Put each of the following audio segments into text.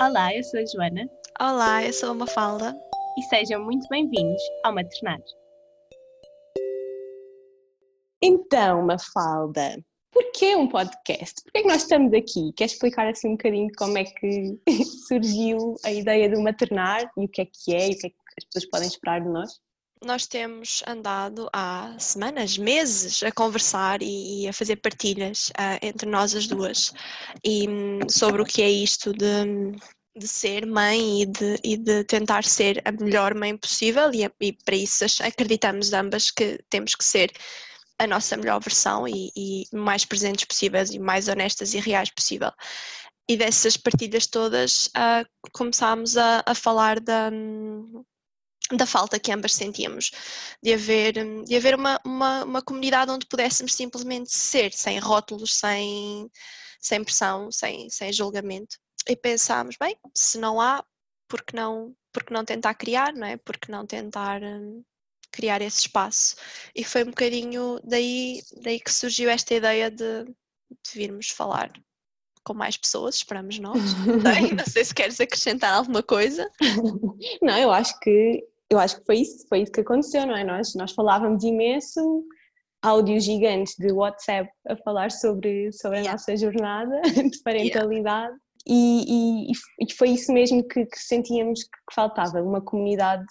Olá, eu sou a Joana Olá, eu sou a Mafalda. e sejam muito bem-vindos ao Maternar. Então, Mafalda, porquê um podcast? Porquê é que nós estamos aqui? Quer explicar assim um bocadinho como é que surgiu a ideia do maternar e o que é que é e o que é que as pessoas podem esperar de nós? Nós temos andado há semanas, meses a conversar e, e a fazer partilhas ah, entre nós as duas e hum, sobre o que é isto de, de ser mãe e de, e de tentar ser a melhor mãe possível e, e para isso acreditamos ambas que temos que ser a nossa melhor versão e, e mais presentes possíveis e mais honestas e reais possível. E dessas partilhas todas ah, começámos a, a falar da, hum, da falta que ambas sentíamos, de haver, hum, de haver uma, uma, uma comunidade onde pudéssemos simplesmente ser, sem rótulos, sem, sem pressão, sem, sem julgamento. E pensámos, bem, se não há, por que não, por que não tentar criar, não é? Por que não tentar hum, criar esse espaço? E foi um bocadinho daí, daí que surgiu esta ideia de, de virmos falar com mais pessoas, esperamos nós. Não sei, não sei se queres acrescentar alguma coisa. Não, eu acho que eu acho que foi isso, foi isso que aconteceu, não é? Nós, nós falávamos imenso, áudios gigantes de WhatsApp a falar sobre, sobre a Yeah. nossa jornada de parentalidade e, e, e foi isso mesmo que, que sentíamos que, que faltava, uma comunidade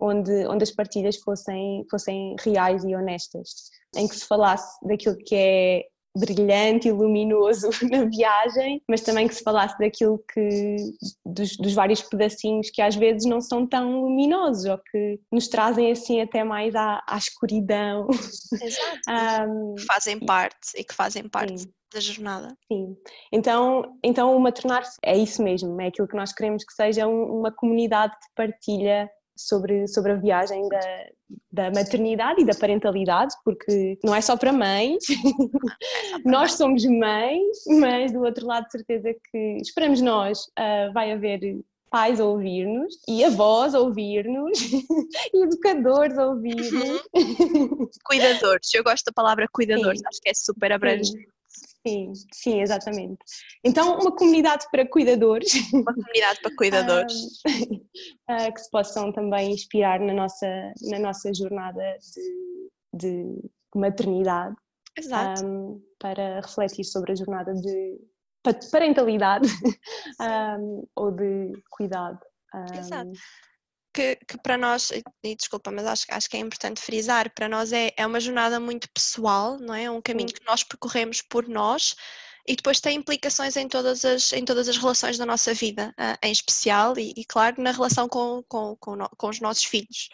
onde, onde as partilhas fossem, fossem reais e honestas, em que se falasse daquilo que é brilhante e luminoso na viagem, mas também que se falasse daquilo que dos, dos vários pedacinhos que às vezes não são tão luminosos ou que nos trazem assim até mais à, à escuridão. Exato. Ahm, que fazem parte e que fazem parte sim. da jornada. Sim, então, então o maternar é isso mesmo, é aquilo que nós queremos que seja um- uma comunidade de partilha sobre, sobre a viagem da, da maternidade e da parentalidade, porque não é só para mães, nós somos mães, mas do outro lado de certeza que esperamos nós, ah, vai haver pais a ouvir-nos e avós a ouvir-nos e educadores a ouvir-nos. Cuidadores, eu gosto da palavra cuidadores, Sim. acho que é super abrangente. Sim, sim, exatamente. Então, uma comunidade para cuidadores Uma comunidade para cuidadores. ah, ah, que se possam também inspirar na nossa, na nossa jornada de, de maternidade, Exato. ah, para refletir sobre a jornada de pa- parentalidade ah, ou de cuidado. Ah, Exato. Que, que para nós, e- desculpa, mas acho, acho que é importante frisar, para nós é, é uma jornada muito pessoal, não é? É um caminho que nós percorremos por nós e depois tem implicações em todas as, em todas as relações da nossa vida, ah, em especial e, e, claro, na relação com, com, com, no- com os nossos filhos.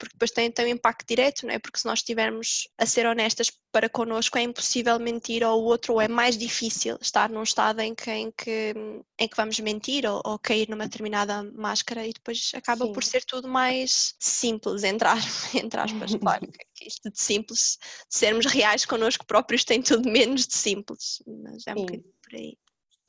Porque depois tem, tem um impacto direto, não é? Porque se nós estivermos a ser honestas para connosco, é impossível mentir ao outro, ou é mais difícil estar num estado em que, em que, em que vamos mentir ou, ou cair numa determinada máscara e depois acaba por Sim. ser tudo mais simples, entre, entre aspas, claro. que Isto de simples, de sermos reais connosco próprios tem tudo menos de simples, mas é um Sim. bocadinho por aí.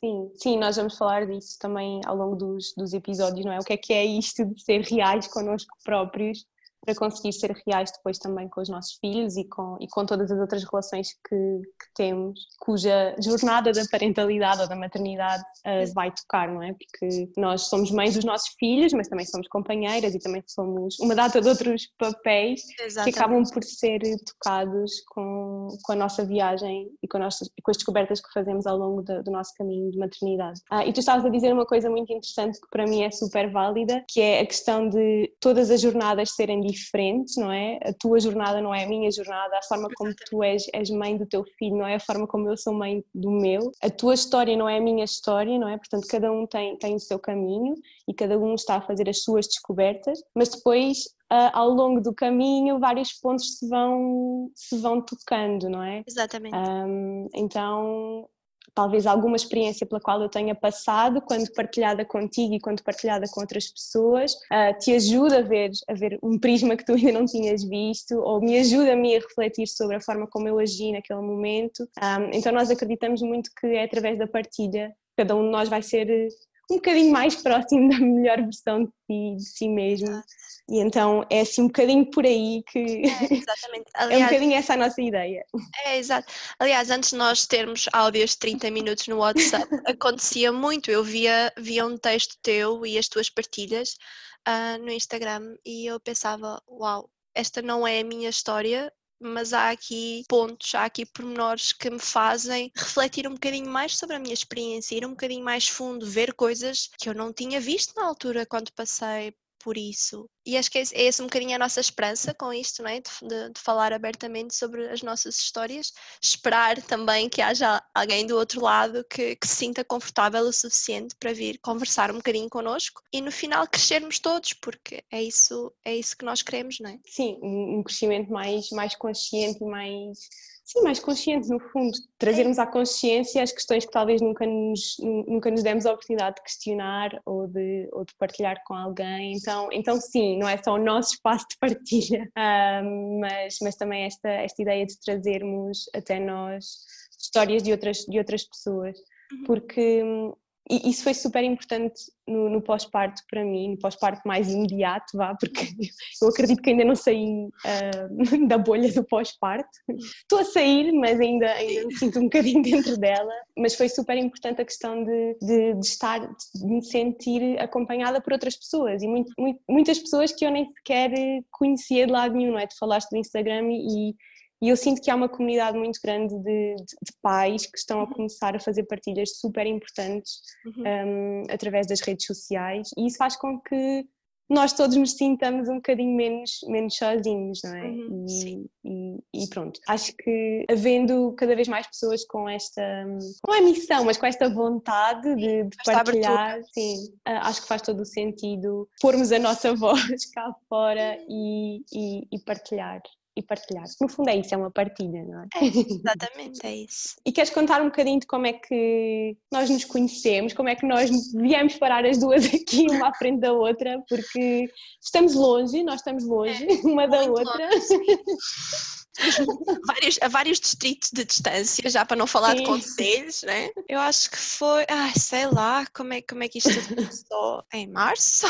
Sim, sim, nós vamos falar disso também ao longo dos, dos episódios, não é? O que é que é isto de ser reais connosco próprios para conseguir ser reais depois também com os nossos filhos e com, e com todas as outras relações que, que temos, cuja jornada da parentalidade ou da maternidade eh, vai tocar, não é? Porque nós somos mães dos nossos filhos, mas também somos companheiras e também somos uma data de outros papéis que acabam por ser tocados com, com a nossa viagem e com, a nossa- e com as descobertas que fazemos ao longo do, do nosso caminho de maternidade. Ah, e tu estavas a dizer uma coisa muito interessante que para mim é super válida, que é a questão de todas as jornadas serem diferentes, não é? A tua jornada não é a minha jornada, a forma como tu és, és mãe do teu filho não é a forma como eu sou mãe do meu, a tua história não é a minha história, não é? Portanto, cada um tem, tem o seu caminho e cada um está a fazer as suas descobertas, mas depois ah, ao longo do caminho vários pontos se vão, se vão tocando, não é? Exatamente. Ahm, então, talvez alguma experiência pela qual eu tenha passado, quando partilhada contigo e quando partilhada com outras pessoas, ah, te ajuda a ver, a ver um prisma que tu ainda não tinhas visto, ou me ajuda a mim a refletir sobre a forma como eu agi naquele momento. Ahm, então, nós acreditamos muito que é através da partilha, cada um de nós vai ser um bocadinho mais próximo da melhor versão de si, de si mesmo. E então é assim um bocadinho por aí que é, exatamente. Aliás, é um bocadinho essa a nossa ideia. É, exato. Aliás, antes de nós termos áudios de 30 minutos no WhatsApp, acontecia muito. Eu via, via um texto teu e as tuas partilhas uh, no Instagram e eu pensava, uau, esta não é a minha história, mas há aqui pontos, há aqui pormenores que me fazem refletir um bocadinho mais sobre a minha experiência, ir um bocadinho mais fundo, ver coisas que eu não tinha visto na altura quando passei por isso. E acho que é, esse um bocadinho a nossa esperança com isto, não é? De, de, falar abertamente sobre as nossas histórias. Esperar também que haja alguém do outro lado que, que se sinta confortável o suficiente para vir conversar um bocadinho connosco e no final crescermos todos, porque é isso, é isso que nós queremos, não é? Sim, um crescimento mais, mais consciente e mais sim, mais consciente no fundo, trazermos à consciência as questões que talvez nunca nos, nunca nos demos a oportunidade de questionar ou de, ou de partilhar com alguém. Então, então sim, não é só o nosso espaço de partilha, mas, mas também esta, esta ideia de trazermos até nós histórias de outras, de outras pessoas, uhum. porque e isso foi super importante no, no pós-parto para mim, no pós-parto mais imediato, vá, porque eu acredito que ainda não saí uh, da bolha do pós-parto. Estou a sair, mas ainda, ainda me sinto um bocadinho dentro dela. Mas foi super importante a questão de, de, de estar, de me sentir acompanhada por outras pessoas e muito, muito, muitas pessoas que eu nem sequer conhecia de lado nenhum, não é? Tu falaste do Instagram e e eu sinto que há uma comunidade muito grande de, de, de pais que estão a uhum. começar a fazer partilhas super importantes uhum. um, através das redes sociais e isso faz com que nós todos nos sintamos um bocadinho menos, menos sozinhos, não é? Uhum, e, e, e, pronto. Acho que havendo cada vez mais pessoas com esta, não é missão, mas com esta vontade de, de partilhar, sim, ah, acho que faz todo o sentido pormos a nossa voz cá fora e, e partilhar e partilhar. No fundo é isso, é uma partilha, não é? é exatamente, é isso. E queres contar um bocadinho de como é que nós nos conhecemos, como é que nós viemos parar as duas aqui, uma à frente da outra, porque estamos longe, nós estamos longe é, uma da outra. vários, a vários distritos de distância, já para não falar Sim. de conselhos, né? Eu acho que foi, ai, sei lá, como é, como é que isto começou? em março?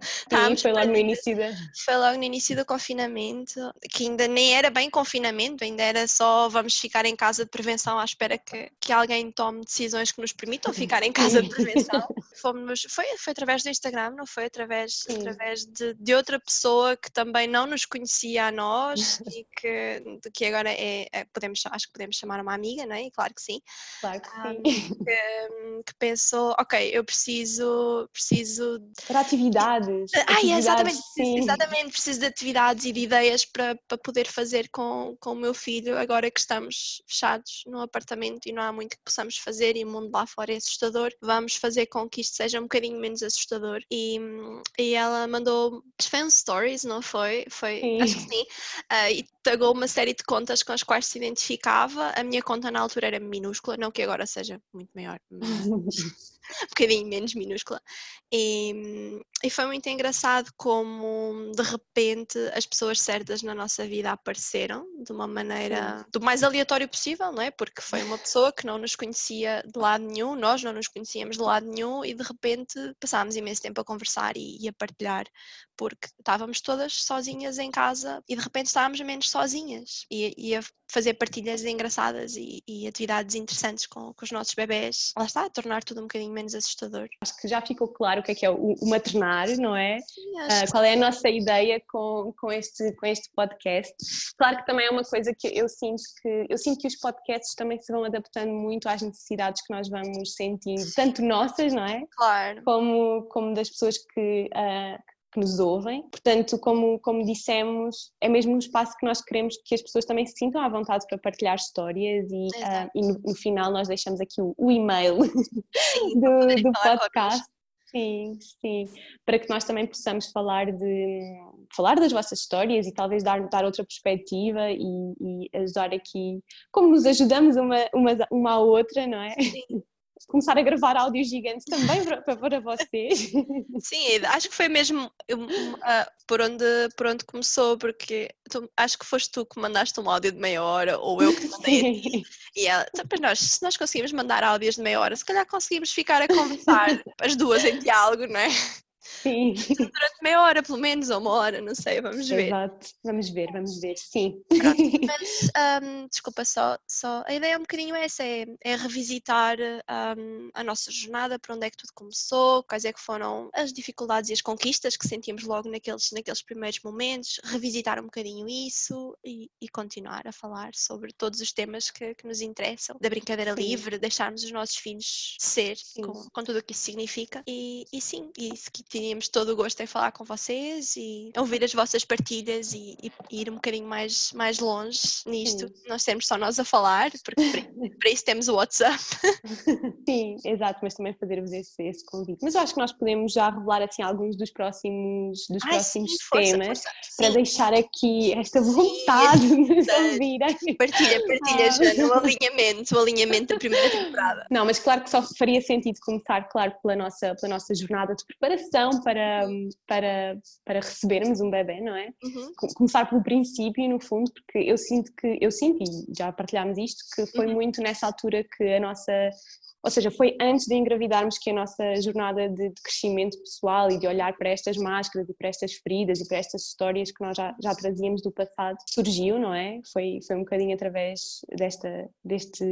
Sim, foi logo no início da... Foi logo no início do confinamento, que ainda nem era bem confinamento, ainda era só vamos ficar em casa de prevenção à espera que, que alguém tome decisões que nos permitam ficar em casa de prevenção. Fomos, foi, foi através do Instagram, não foi através, através de, de outra pessoa que também não nos conhecia a nós e que, que agora é, é, podemos, acho que podemos chamar uma amiga, não é? Claro que sim. Claro que sim. Um, que, que pensou, ok, eu preciso, preciso... Para atividades atividades. Ah, exatamente, sim. exatamente, preciso de atividades e de ideias para, para poder fazer com, com o meu filho agora que estamos fechados no apartamento e não há muito que possamos fazer e o mundo lá fora é assustador. Vamos fazer com que isto seja um bocadinho menos assustador. E, e ela mandou, foi um stories, não foi? Foi, sim. acho que sim. Uh, e tagou uma série de contas com as quais se identificava. A minha conta na altura era minúscula, não que agora seja muito maior, mas um bocadinho menos minúscula. E, e foi muito engraçado como de repente as pessoas certas na nossa vida apareceram de uma maneira do mais aleatório possível, não é? Porque foi uma pessoa que não nos conhecia de lado nenhum, nós não nos conhecíamos de lado nenhum e de repente passámos imenso tempo a conversar e, e a partilhar, porque estávamos todas sozinhas em casa e de repente estávamos menos sozinhas e, e a fazer partilhas engraçadas e, e atividades interessantes com, com, os nossos bebés. Lá está, a tornar tudo um bocadinho menos assustador. Acho que já ficou claro o que é que é o, o maternar, não é? Sim, uh, qual é a nossa ideia com, com, este, com este podcast. Claro que também é uma coisa que eu sinto que eu sinto que os podcasts também se vão adaptando muito às necessidades que nós vamos sentindo, tanto nossas, não é? Claro. Como, como das pessoas que, uh, que nos ouvem. Portanto, como, como dissemos, é mesmo um espaço que nós queremos que as pessoas também se sintam à vontade para partilhar histórias e, uh, e no, no, final nós deixamos aqui o, o e-mail sim, do, do podcast. Sim, sim, para que nós também possamos falar de falar das vossas histórias e talvez dar, dar outra perspectiva e, e ajudar aqui, como nos ajudamos uma, uma, uma à outra, não é? Sim. Começar a gravar áudios gigantes também para, para vocês. Sim, acho que foi mesmo uh, por, onde, por onde começou, porque tu, acho que foste tu que mandaste um áudio de meia hora, ou eu que mandei ti. E ela, então, nós, se nós conseguimos mandar áudios de meia hora, se calhar conseguimos ficar a conversar as duas em diálogo, não é? Sim. Durante meia hora, pelo menos, ou uma hora, não sei, vamos ver. Exato, vamos ver, vamos ver, sim. Pronto, mas, um, desculpa, só, só a ideia é um bocadinho essa, é, é revisitar um, a nossa jornada, para onde é que tudo começou, quais é que foram as dificuldades e as conquistas que sentimos logo naqueles, naqueles primeiros momentos, revisitar um bocadinho isso e, e continuar a falar sobre todos os temas que, que nos interessam, da brincadeira sim. livre, deixarmos os nossos filhos ser, com, com, tudo o que isso significa, e, e sim, e isso que tínhamos todo o gosto em falar com vocês e ouvir as vossas partilhas e, e ir um bocadinho mais, mais longe nisto. Sim. Nós temos só nós a falar, porque para isso temos o WhatsApp. Sim, exato, mas também fazer-vos esse, esse convite. Mas eu acho que nós podemos já revelar assim alguns dos próximos, dos Ai, próximos sim, força, temas força. para sim. deixar aqui esta vontade sim, de nos ouvirem. Partilha, partilha, ah. Joana, o alinhamento, o alinhamento da primeira temporada. Não, mas claro que só faria sentido começar, claro, pela nossa, pela nossa jornada de preparação para, para, para recebermos um bebê, não é? Uhum. Começar pelo princípio, no fundo, porque eu sinto que, eu sinto, e já partilhámos isto, que foi uhum. muito nessa altura que a nossa ou seja, foi antes de engravidarmos que a nossa jornada de, de, crescimento pessoal e de olhar para estas máscaras e para estas feridas e para estas histórias que nós já, já trazíamos do passado surgiu, não é? Foi, foi um bocadinho através desta, deste,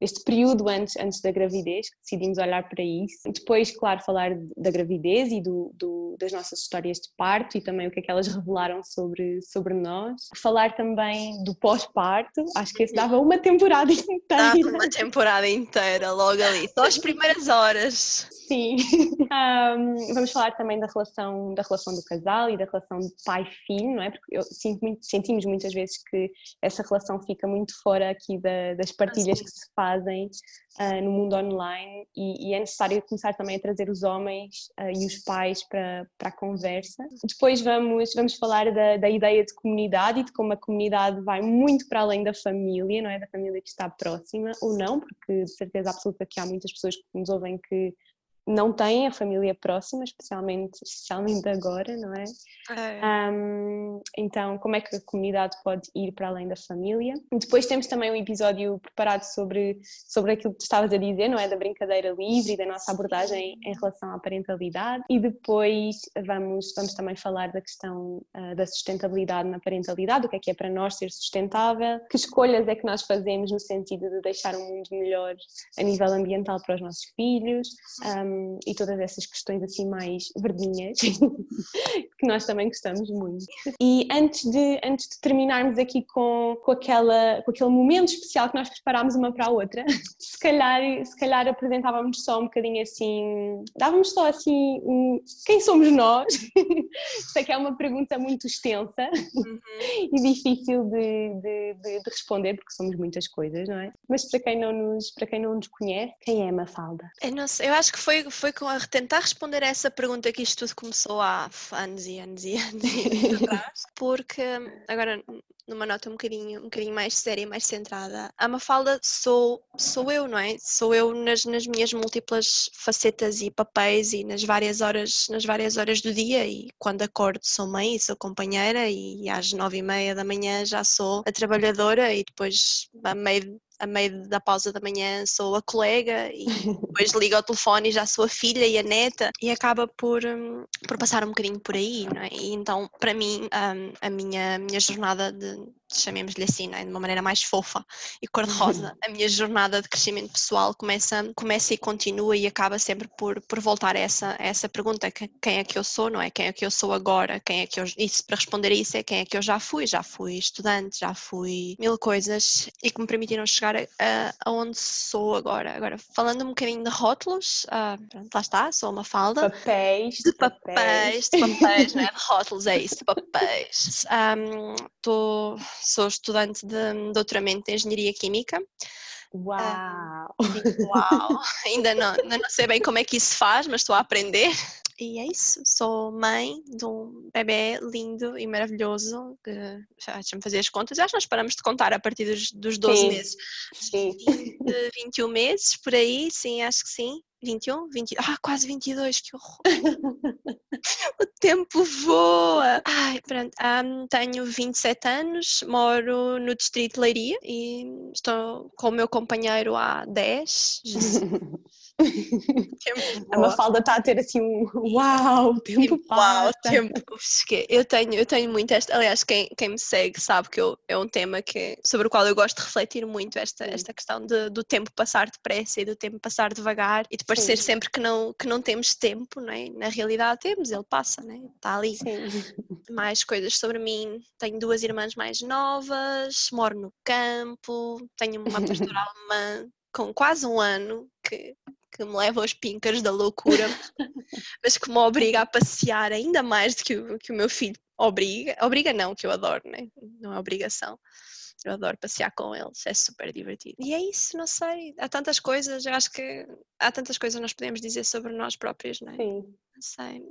deste período antes, antes da gravidez que decidimos olhar para isso. Depois, claro, falar da gravidez e do, do, das nossas histórias de parto e também o que é que elas revelaram sobre, sobre nós. Falar também do pós-parto, acho que esse dava uma temporada inteira. Dava uma temporada inteira, logo logo ali, só as primeiras horas. Sim. Um, vamos falar também da relação, da relação do casal e da relação de pai-filho, não é? Porque eu sinto muito, sentimos muitas vezes que essa relação fica muito fora aqui da, das partilhas que se fazem uh, no mundo online e, e, é necessário começar também a trazer os homens uh, e os pais para, para a conversa. Depois vamos, vamos falar da, da ideia de comunidade e de como a comunidade vai muito para além da família, não é? Da família que está próxima ou não, porque de certeza absoluta que há muitas pessoas que nos ouvem que não têm a família próxima, especialmente, especialmente agora, não é? é. Um, então, como é que a comunidade pode ir para além da família? Depois temos também um episódio preparado sobre, sobre aquilo que tu estavas a dizer, não é? Da brincadeira livre e da nossa abordagem em relação à parentalidade. E depois vamos, vamos também falar da questão uh, da sustentabilidade na parentalidade, o que é que é para nós ser sustentável, que escolhas é que nós fazemos no sentido de deixar um mundo melhor a nível ambiental para os nossos filhos. Um, um, e todas essas questões assim mais verdinhas, que nós também gostamos muito. E antes de, antes de terminarmos aqui com, com, aquela, com aquele momento especial que nós preparámos uma para a outra, se calhar, se calhar apresentávamos só um bocadinho assim, dávamos só assim um, quem somos nós? Sei que é uma pergunta muito extensa uhum. e difícil de, de, de, de, responder porque somos muitas coisas, não é? Mas para quem não nos, para quem não nos conhece, quem é Mafalda? Eu, não sei, eu acho que foi foi, com a tentar responder a essa pergunta que isto tudo começou há anos e anos e anos, e anos atrás, porque agora numa nota um bocadinho, um bocadinho mais séria e mais centrada, a Mafalda sou, sou eu, não é? Sou eu nas, nas minhas múltiplas facetas e papéis e nas várias horas, nas várias horas do dia e quando acordo sou mãe e sou companheira e às nove e meia da manhã já sou a trabalhadora e depois a meio a meio da pausa da manhã sou a colega e depois ligo ao telefone e já sou a filha e a neta e acaba por, um, por passar um bocadinho por aí, não é? E então, para mim, um, a minha, minha jornada de, and chamemos-lhe assim, né? de uma maneira mais fofa e cor-de-rosa, a minha jornada de crescimento pessoal começa, começa e continua e acaba sempre por, por voltar a essa, a essa pergunta, quem é que eu sou, não é? Quem é que eu sou agora? Quem é que eu... Isso, para responder a isso é quem é que eu já fui, já fui estudante, já fui mil coisas e que me permitiram chegar a, a onde sou agora. Agora, falando um bocadinho de rótulos, uh, pronto, lá está, sou uma falda. Papéis. De papéis, de papéis, não é? De rótulos, é isso, de papéis. Estou... Um, sou estudante de doutoramento em Engenharia Química. Uau! Uh, uau! ainda, não, ainda não sei bem como é que isso se faz, mas estou a aprender. e é isso, sou mãe de um bebê lindo e maravilhoso, que deixa-me fazer as contas, acho que nós paramos de contar a partir dos, dos 12 sim, meses. Sim. 20, 21 meses, por aí, sim, acho que sim. 21, 20, ah, quase 22, que horror! o tempo voa! Ai, pronto, um, tenho 27 anos, moro no distrito de Leiria e estou com o meu companheiro há 10. a Mafalda está a ter assim um uau, tempo passa. Uau, tempo. Eu tenho, eu tenho muito esta, aliás, quem, quem me segue sabe que eu, é um tema que, sobre o qual eu gosto de refletir muito, esta, esta questão de, do tempo passar depressa e do tempo passar devagar e de parecer Sim. sempre que não, que não temos tempo, não é? na realidade temos, ele passa, não é? está ali. Sim. Mais coisas sobre mim, tenho duas irmãs mais novas, moro no campo, tenho uma pastora alemã com quase um ano que que me leva aos pincas da loucura, mas que me obriga a passear ainda mais do que o, que o meu filho obriga. Obriga não, que eu adoro, né? não é obrigação. Eu adoro passear com eles, é super divertido. E é isso, não sei. Há tantas coisas, eu acho que há tantas coisas nós podemos dizer sobre nós próprios, não é? Sim sei.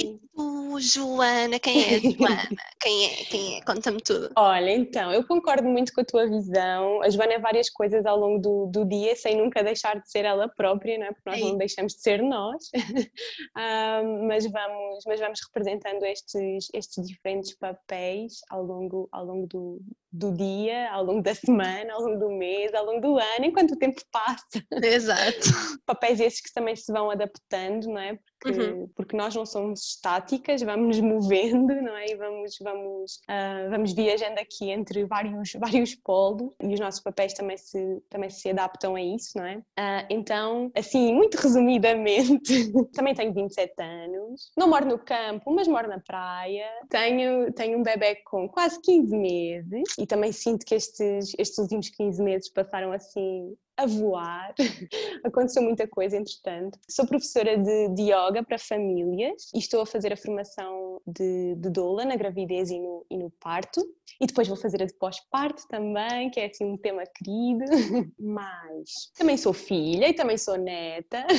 E tu, Joana, quem é Joana? quem é? Quem é? Conta-me tudo. Olha, então, eu concordo muito com a tua visão. A Joana é várias coisas ao longo do, do dia, sem nunca deixar de ser ela própria, não é? porque nós não deixamos de ser nós. um, mas, vamos, mas vamos representando estes, estes diferentes papéis ao longo, ao longo do, do dia, ao longo da semana, ao longo do mês, ao longo do ano, enquanto o tempo passa. Exato. Papéis esses que também se vão adaptando, não é? Porque, uhum. Porque nós não somos estáticas, vamos nos movendo, não é? E vamos, vamos, uh, vamos viajando aqui entre vários, vários polos e os nossos papéis também se, também se adaptam a isso, não é? Uh, então, assim, muito resumidamente, também tenho 27 anos, não moro no campo, mas moro na praia, tenho, tenho um bebê com quase 15 meses e também sinto que estes, estes últimos 15 meses passaram assim a voar. Aconteceu muita coisa, entretanto. Sou professora de, de yoga para famílias e estou a fazer a formação de, de doula na gravidez e no, e no parto. E depois vou fazer a de pós-parto também, que é assim um tema querido. Mas também sou filha e também sou neta.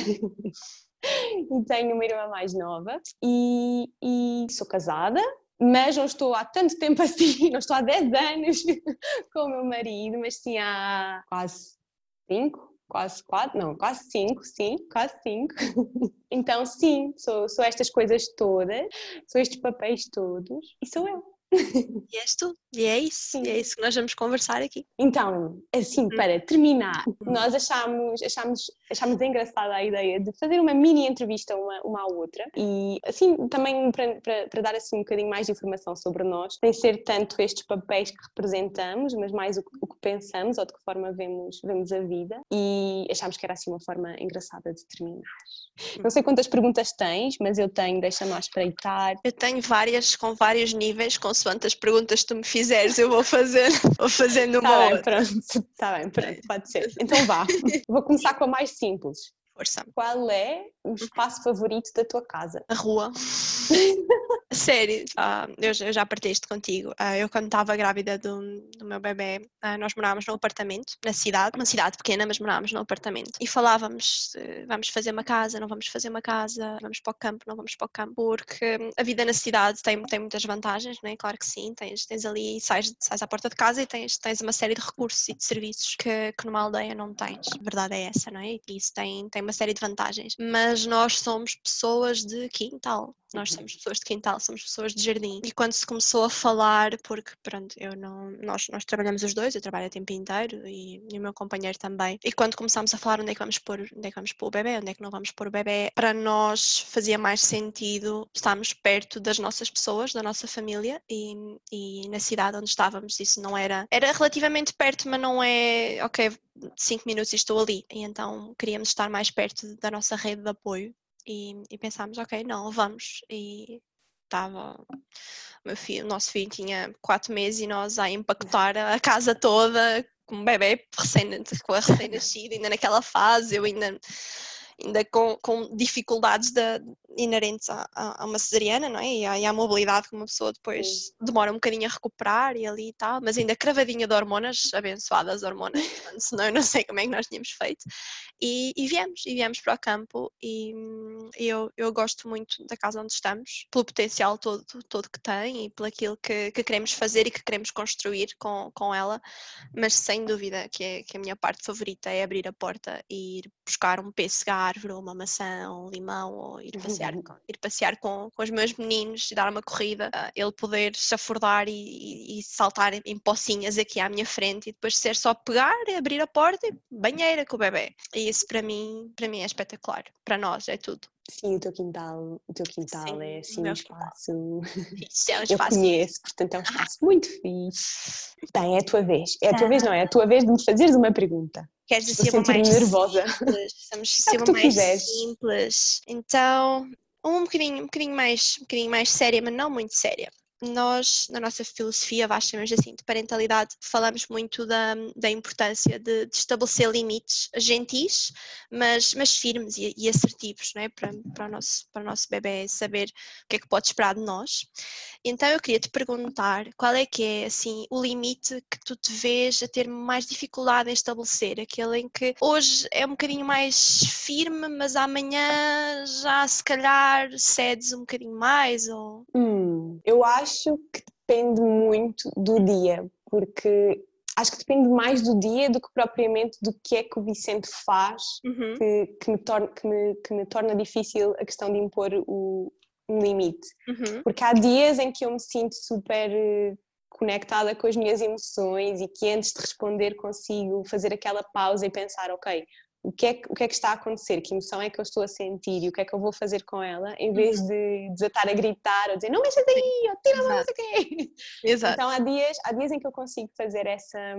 e tenho uma irmã mais nova e, e sou casada mas não estou há tanto tempo assim, não estou há 10 anos com o meu marido, mas sim há quase cinco, quase quatro, não, quase cinco, sim, quase cinco. Então, sim, sou, sou estas coisas todas, sou estes papéis todos e sou eu. E és tu, e é isso, e é isso que nós vamos conversar aqui. Então, assim, hum. para terminar, nós achámos, achámos, achámos engraçada a ideia de fazer uma mini entrevista uma, uma à outra e, assim, também para, para, para, dar assim um bocadinho mais de informação sobre nós, sem ser tanto estes papéis que representamos, mas mais o, o que pensamos ou de que forma vemos, vemos a vida e achámos que era assim uma forma engraçada de terminar. Não sei quantas perguntas tens, mas eu tenho, deixa-me espreitar. Eu tenho várias, com vários níveis, consoante as perguntas que tu me fizeres, eu vou fazer, vou fazendo uma tá bem, pronto, está bem, pronto, pode ser. Então vá, vou começar com a mais simples. Força. Qual é o espaço favorito da tua casa? A rua. Sério, uh, eu, eu, já partilhei isto contigo. Uh, eu, quando estava grávida do, do meu bebê, uh, nós morávamos num apartamento, na cidade, uma cidade pequena, mas morávamos num apartamento. E falávamos: vamos fazer uma casa, não vamos fazer uma casa, vamos para o campo, não vamos para o campo. Porque a vida na cidade tem, tem muitas vantagens, não é? Claro que sim. Tens, tens ali, sais, sais à porta de casa e tens, tens uma série de recursos e de serviços que, que numa aldeia não tens. A verdade é essa, não é? E isso tem, tem uma série de vantagens. Mas nós somos pessoas de quintal. Nós uhum. somos pessoas de quintal, somos pessoas de jardim. E quando se começou a falar, porque pronto, eu não, nós, nós trabalhamos os dois, eu trabalho o tempo inteiro e, e, o meu companheiro também. E quando começámos a falar onde é que vamos pôr, onde é que vamos pôr o bebê, onde é que não vamos pôr o bebê, para nós fazia mais sentido estarmos perto das nossas pessoas, da nossa família e, e na cidade onde estávamos isso não era, era relativamente perto, mas não é, ok, cinco minutos e estou ali. E então queríamos estar mais perto da nossa rede de apoio e, e pensámos, ok, não, vamos. E estava. O, nosso filho tinha quatro meses e nós a empacotar a casa toda com um bebê recém, com a recém-nascida, ainda naquela fase, eu ainda, ainda com, com dificuldades de, inerentes a, a, uma cesariana, não é? E à, e à, mobilidade que uma pessoa depois demora um bocadinho a recuperar e ali e tal, mas ainda cravadinha de hormonas, abençoadas hormonas, senão eu não sei como é que nós tínhamos feito. E, e viemos, e viemos para o campo e, e eu, eu gosto muito da casa onde estamos, pelo potencial todo, todo que tem e pelo aquilo que, que queremos fazer e que queremos construir com, com ela, mas sem dúvida que, é, que a minha parte favorita é abrir a porta e ir buscar um pêssego à árvore, ou uma maçã, ou um limão, ou ir passear, com, ir passear com, com os meus meninos e dar uma corrida, uh, ele poder chafurdar e, e, e, saltar em pocinhas aqui à minha frente e depois ser só pegar, abrir a porta e banheira com o bebê. E isso para mim, para mim é espetacular. Para nós é tudo. Sim, o teu quintal, o teu quintal Sim, é assim um espaço. Isso é um espaço. Eu conheço, portanto é um espaço muito fixe. Bem, é a tua vez. É a tua vez, não é? É a tua vez de me fazeres uma pergunta. Queres uma mais nervosa. simples? Vamos ser uma mais quiseres. simples. Então, um bocadinho, um bocadinho mais, um bocadinho mais séria, mas não muito séria nós, na nossa filosofia, vá chamamos assim, de parentalidade, falamos muito da, da importância de, de estabelecer limites gentis, mas, mas firmes e, e, assertivos, não é? Para, para, o nosso, para o nosso bebê saber o que é que pode esperar de nós. Então eu queria te perguntar qual é que é, assim, o limite que tu te vês a ter mais dificuldade em estabelecer, aquele em que hoje é um bocadinho mais firme, mas amanhã já se calhar cedes um bocadinho mais, ou... Hum, eu acho acho que depende muito do dia, porque acho que depende mais do dia do que propriamente do que é que o Vicente faz uhum. que, que, me torna, que, me, que me torna difícil a questão de impor o, um limite. Uhum. Porque há dias em que eu me sinto super eh, conectada com as minhas emoções e que antes de responder consigo fazer aquela pausa e pensar, ok, o que, é que, o que é que está a acontecer, que emoção é que eu estou a sentir e o que é que eu vou fazer com ela, em vez uhum. de desatar a gritar ou dizer não mexas aí, ou tira a mão, não Exato. Então há dias, há dias em que eu consigo fazer essa,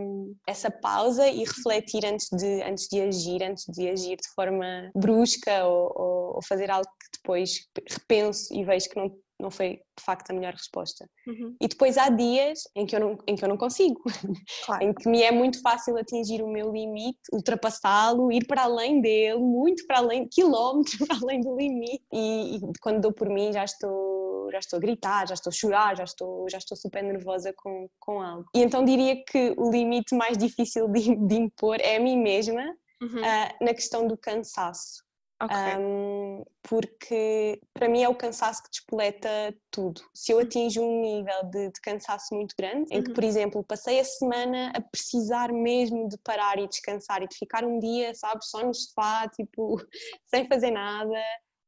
essa pausa e refletir antes de, antes de agir, antes de agir de forma brusca ou, ou, ou fazer algo que depois repenso e vejo que não não foi de facto a melhor resposta. Uhum. E depois há dias em que eu não, em que eu não consigo, claro. em que me é muito fácil atingir o meu limite, ultrapassá-lo, ir para além dele, muito para além, quilómetros para além do limite. E, e, quando dou por mim já estou, já estou a gritar, já estou a chorar, já estou, já estou super nervosa com, com algo. E então diria que o limite mais difícil de, de impor é a mim mesma uhum. uh, na questão do cansaço. Okay. Um, porque para mim é o cansaço que despoleta tudo. Se eu uhum. atinjo um nível de, de cansaço muito grande, em que, uhum. por exemplo, passei a semana a precisar mesmo de parar e descansar e de ficar um dia, sabe, só no sofá, tipo, sem fazer nada,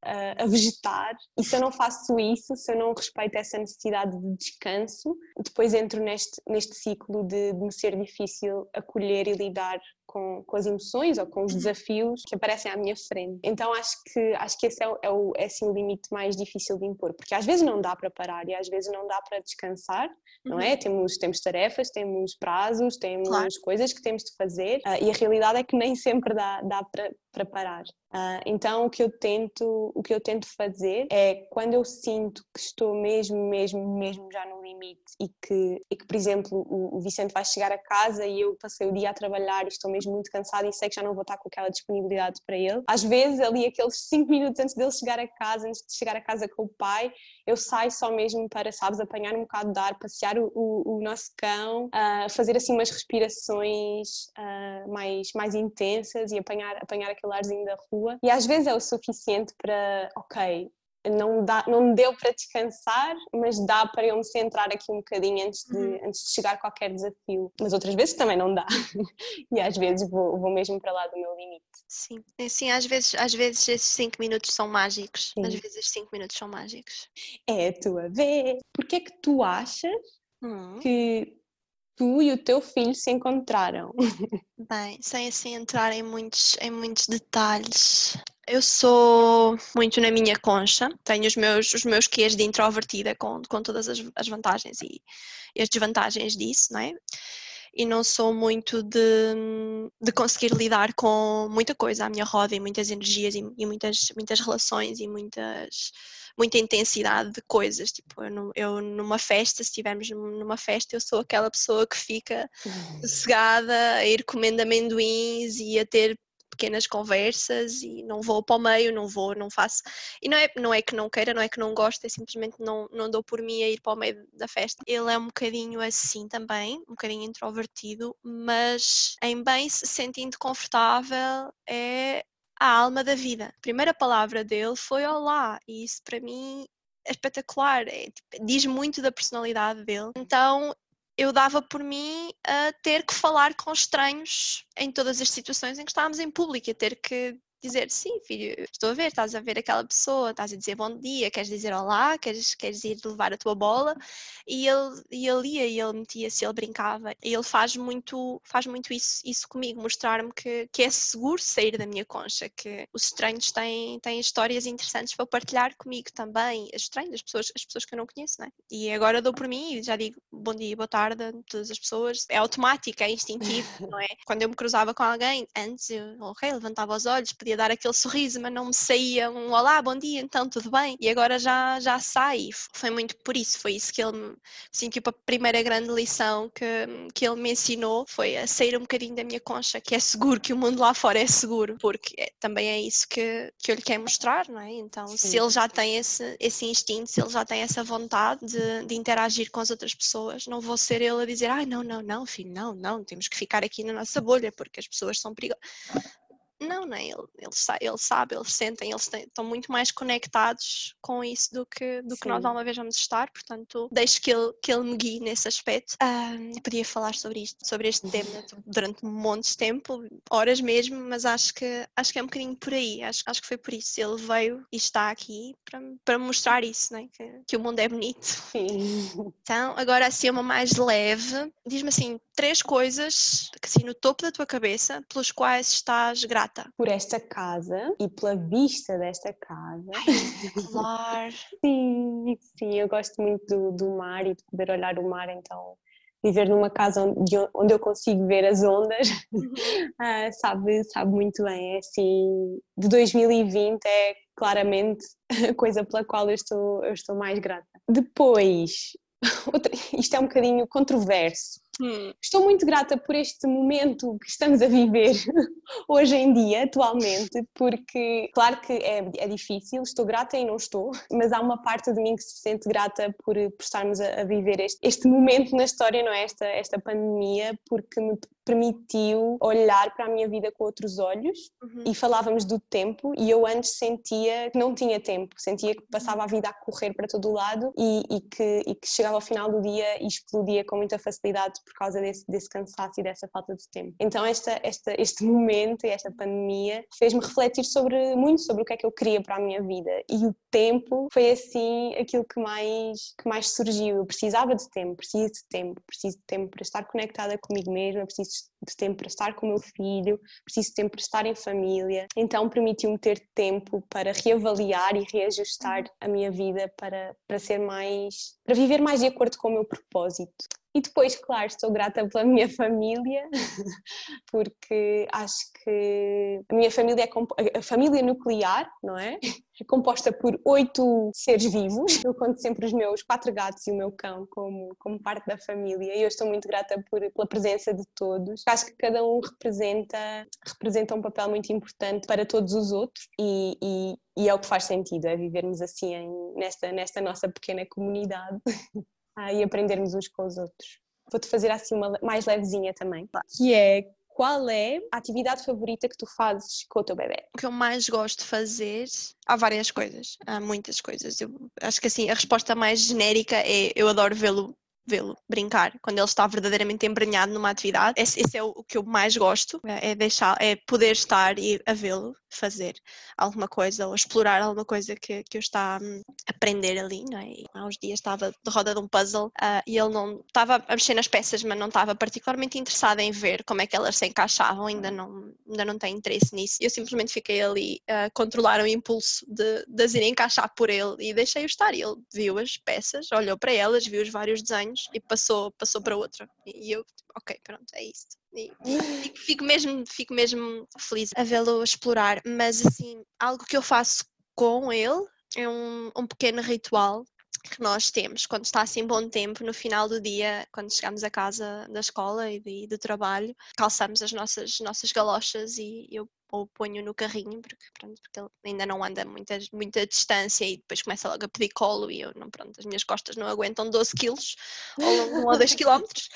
a vegetar, e se eu não faço isso, se eu não respeito essa necessidade de descanso, depois entro neste, neste ciclo de, de me ser difícil acolher e lidar com, com as emoções ou com os uhum. desafios que aparecem à minha frente. Então acho que, acho que esse é, o, é, o, é assim, o limite mais difícil de impor, porque às vezes não dá para parar e às vezes não dá para descansar, não é? Uhum. Temos, temos tarefas, temos prazos, temos claro. coisas que temos de fazer uh, e a realidade é que nem sempre dá, dá para, para parar. Uh, então o que eu tento o que eu tento fazer é quando eu sinto que estou mesmo mesmo mesmo já no limite e que e que por exemplo o, o Vicente vai chegar a casa e eu passei o dia a trabalhar e estou mesmo muito cansada e sei que já não vou estar com aquela disponibilidade para ele. Às vezes, ali aqueles 5 minutos antes dele chegar a casa, antes de chegar a casa com o pai, eu saio só mesmo para, sabes, apanhar um bocado de ar, passear o, o, o nosso cão, uh, fazer assim umas respirações uh, mais, mais intensas e apanhar, apanhar aquele arzinho da rua. E às vezes é o suficiente para, ok, não, dá, não deu para descansar, mas dá para eu me centrar aqui um bocadinho antes de, uhum. antes de chegar a qualquer desafio. Mas outras vezes também não dá. e às vezes vou, vou mesmo para lá do meu limite. Sim, é sim às, vezes, às vezes esses 5 minutos são mágicos. Sim. Às vezes esses 5 minutos são mágicos. É a tua vez. Porquê é que tu achas hum. que tu e o teu filho se encontraram? Bem, sem assim entrar em muitos, em muitos detalhes, eu sou muito na minha concha, tenho os meus, os meus quês de introvertida com, com todas as, as vantagens e, e as desvantagens disso, não é? E não sou muito de, de conseguir lidar com muita coisa à minha roda e muitas energias e, e muitas, muitas relações e muitas, muita intensidade de coisas. Tipo, eu, eu, numa festa, se estivermos numa festa, eu sou aquela pessoa que fica sossegada a ir comendo amendoins e a ter pequenas conversas e não vou para o meio, não vou, não faço. E não é, não é que não queira, não é que não gosto, é simplesmente não, não dou por mim a ir para o meio da festa. Ele é um bocadinho assim também, um bocadinho introvertido, mas em bem se sentindo confortável é a alma da vida. A primeira palavra dele foi olá, e isso para mim é espetacular, é, tipo, diz muito da personalidade dele. Então eu dava por mim a ter que falar com estranhos em todas as situações em que estávamos em público, a ter que dizer sim, filho, estou a ver, estás a ver aquela pessoa, estás a dizer bom dia, queres dizer olá, queres, queres ir levar a tua bola, e ele, e ele ia, e ele metia-se, ele brincava, e ele faz muito, faz muito isso, isso comigo, mostrar-me que, que é seguro sair da minha concha, que os estranhos têm, têm histórias interessantes para partilhar comigo também, as estranhos, as pessoas, as pessoas que eu não conheço, não é? E agora dou por mim e já digo bom dia, boa tarde a todas as pessoas, é automático, é instintivo, não é? Quando eu me cruzava com alguém, antes eu, levantava os olhos, pedia dar aquele sorriso, mas não me saía um olá, bom dia, então tudo bem? E agora já, já sai. Foi muito por isso, foi isso que ele me. Assim, tipo, a primeira grande lição que, que ele me ensinou foi a sair um bocadinho da minha concha, que é seguro, que o mundo lá fora é seguro, porque é, também é isso que, que eu lhe quero mostrar, não é? Então, Sim. se ele já tem esse, esse instinto, se ele já tem essa vontade de, de interagir com as outras pessoas, não vou ser ele a dizer, ai, ah, não, não, não, filho, não, não, temos que ficar aqui na nossa bolha, porque as pessoas são perigosas. Não, não, ele, ele, ele sabe, eles sentem, eles têm, estão muito mais conectados com isso do que, do que nós alguma vez vamos estar, portanto, deixo que ele, que ele me guie nesse aspecto. Um, podia falar sobre isto, sobre este tema durante um monte de tempo, horas mesmo, mas acho que, acho que é um bocadinho por aí, acho, acho que foi por isso. Ele veio e está aqui para, para mostrar isso, né? que, que o mundo é bonito. Sim. Então, agora assim, uma mais leve, diz-me assim, três coisas, assim, no topo da tua cabeça, pelos quais estás grata grata por esta casa e pela vista desta casa. Claro. sim, sim, eu gosto muito do, do mar e de poder olhar o mar, então viver numa casa onde, onde eu consigo ver as ondas, uhum. uh, sabe, sabe muito bem. É assim, de 2020 é claramente a coisa pela qual eu estou, eu estou mais grata. Depois, isto é um bocadinho controverso, Hum. Estou muito grata por este momento que estamos a viver hoje em dia, atualmente, porque, claro que é, é, difícil, estou grata e não estou, mas há uma parte de mim que se sente grata por, por estarmos a, a viver este, este, momento na história, não é? Esta, esta pandemia, porque me permitiu olhar para a minha vida com outros olhos uhum. e falávamos do tempo e eu antes sentia que não tinha tempo, sentia que passava a vida a correr para todo o lado e, e, que, e que chegava ao final do dia e explodia com muita facilidade por causa desse, desse cansaço e dessa falta de tempo. Então esta, esta, este momento e esta pandemia fez-me refletir sobre muito sobre o que é que eu queria para a minha vida e o tempo foi assim aquilo que mais, que mais surgiu. Eu precisava de tempo, preciso de tempo, preciso de tempo para estar conectada comigo mesma, preciso de tempo para estar com o meu filho, preciso de tempo para estar em família. Então permitiu-me ter tempo para reavaliar e reajustar a minha vida para, para ser mais, para viver mais de acordo com o meu propósito. E depois, claro, estou grata pela minha família, porque acho que a minha família é a família nuclear, não é? É composta por oito seres vivos. Eu conto sempre os meus quatro gatos e o meu cão como, como parte da família e eu estou muito grata por, pela presença de todos. Acho que cada um representa, representa um papel muito importante para todos os outros e, e, e é o que faz sentido, é vivermos assim em, nesta, nesta nossa pequena comunidade. ah, e aprendermos uns com os outros. Vou-te fazer assim uma mais levezinha também, que é qual é a atividade favorita que tu fazes com o teu bebê? O que eu mais gosto de fazer, há várias coisas, há muitas coisas. Eu acho que assim, a resposta mais genérica é eu adoro vê-lo vê-lo brincar, quando ele está verdadeiramente embrenhado numa atividade. Esse, esse é o, o, que eu mais gosto, é, deixar, é poder estar e a vê-lo fazer alguma coisa ou explorar alguma coisa que, que eu está a aprender ali, não é? E há uns dias estava de roda de um puzzle uh, e ele não estava a mexer nas peças, mas não estava particularmente interessado em ver como é que elas se encaixavam, ainda não, ainda não tem interesse nisso. Eu simplesmente fiquei ali a controlar o impulso de, de as ir encaixar por ele e deixei-o estar. E ele viu as peças, olhou para elas, viu os vários desenhos e passou, passou para outra. E eu, ok, pronto, é isto. Fico, fico, mesmo, fico mesmo feliz a vê-lo explorar, mas assim, algo que eu faço com ele é um, um pequeno ritual que nós temos quando está assim bom tempo no final do dia, quando chegamos a casa da escola e do trabalho, calçamos as nossas, nossas galochas e eu ou ponho no carrinho, porque, pronto, porque ele ainda não anda muita, muita distância e depois começa logo a pedir colo e eu, não, pronto, as minhas costas não aguentam 12 quilos de um ou dois quilómetros.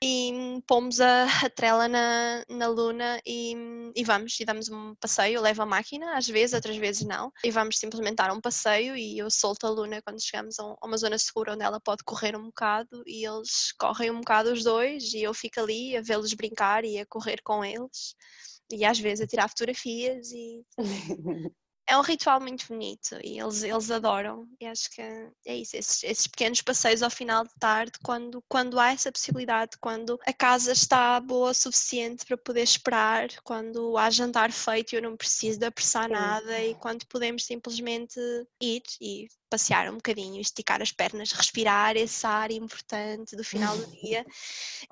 E pomos a, a trela na, na luna e, e vamos, e damos um passeio, levo a máquina, às vezes, outras vezes não, e vamos simplesmente dar um passeio e eu solto a luna quando chegamos a, uma zona segura onde ela pode correr um bocado e eles correm um bocado os dois e eu fico ali a vê-los brincar e a correr com eles e às vezes a tirar fotografias e é um ritual muito bonito e eles, eles adoram e acho que é isso, esses, esses, pequenos passeios ao final de tarde quando, quando há essa possibilidade, quando a casa está boa o suficiente para poder esperar, quando há jantar feito e eu não preciso de apressar nada e quando podemos simplesmente ir e passear um bocadinho, esticar as pernas, respirar esse ar importante do final do dia.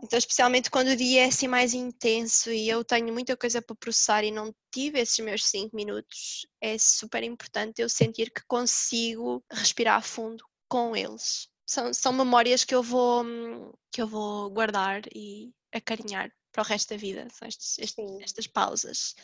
Então, especialmente quando o dia é assim mais intenso e eu tenho muita coisa para processar e não tive esses meus 5 minutos, é super importante eu sentir que consigo respirar fundo com eles. São, são memórias que eu vou que eu vou guardar e acarinhar para o resto da vida, são estes, estes, estas pausas.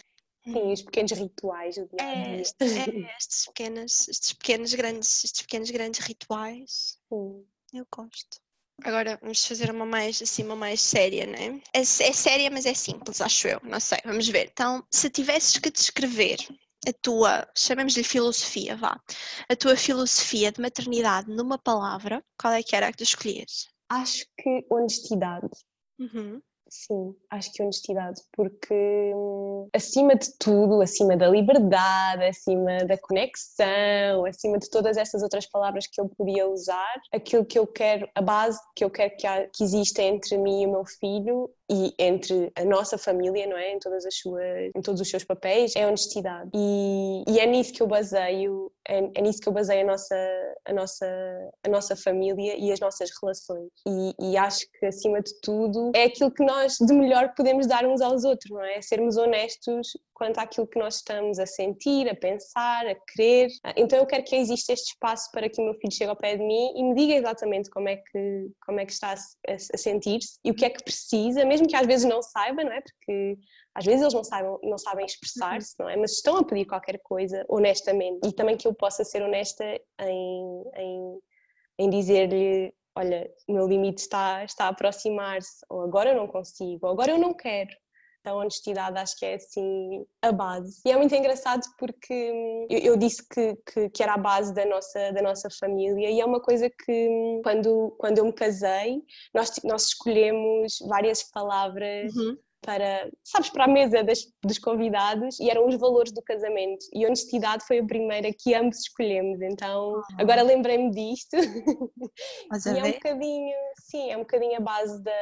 Sim, os pequenos rituais do dia. É, é estes, pequenos, estes, pequenos, grandes, estes pequenos grandes rituais. Sim. Eu gosto. Agora vamos fazer uma mais assim, uma mais séria, né? É, é séria, mas é simples, acho eu. Não sei, vamos ver. Então, se tivesses que descrever a tua, chamemos-lhe filosofia, vá, a tua filosofia de maternidade numa palavra, qual é que era a que tu escolhias? Acho que honestidade. Uhum. Sim, acho que honestidade, porque hum, acima de tudo, acima da liberdade, acima da conexão, acima de todas essas outras palavras que eu podia usar, aquilo que eu quero, a base que eu quero que, há, que exista entre mim e o meu filho e entre a nossa família, não é? Em, todas as suas, em todos os seus papéis, é honestidade. E, e é nisso que eu baseio, é, é, nisso que eu baseio a nossa, a, nossa, a nossa família e as nossas relações. E, e acho que, acima de tudo, é aquilo que nós de melhor podemos dar uns aos outros, não é? Sermos honestos quanto àquilo que nós estamos a sentir, a pensar, a querer. Então eu quero que exista este espaço para que o meu filho chegue ao pé de mim e me diga exatamente como é que, como é que está a, a sentir-se e o que é que precisa, mesmo que às vezes não saiba, não é? Porque às vezes eles não, saibam, não sabem expressar-se, não é? Mas estão a pedir qualquer coisa honestamente e também que eu possa ser honesta em, em, em dizer-lhe olha, o meu limite está, está a aproximar-se, ou agora eu não consigo, ou agora eu não quero a honestidade acho que é assim a base. E é muito engraçado porque hum, eu, eu disse que, que, que, era a base da nossa, da nossa família e é uma coisa que hum, quando, quando eu me casei, nós, nós escolhemos várias palavras. Uhum para, sabes, para a mesa das, dos convidados e eram os valores do casamento. E honestidade foi a primeira que ambos escolhemos. Então, uhum. agora lembrei-me disto. Mas e é um bocadinho, sim, é um bocadinho a base da,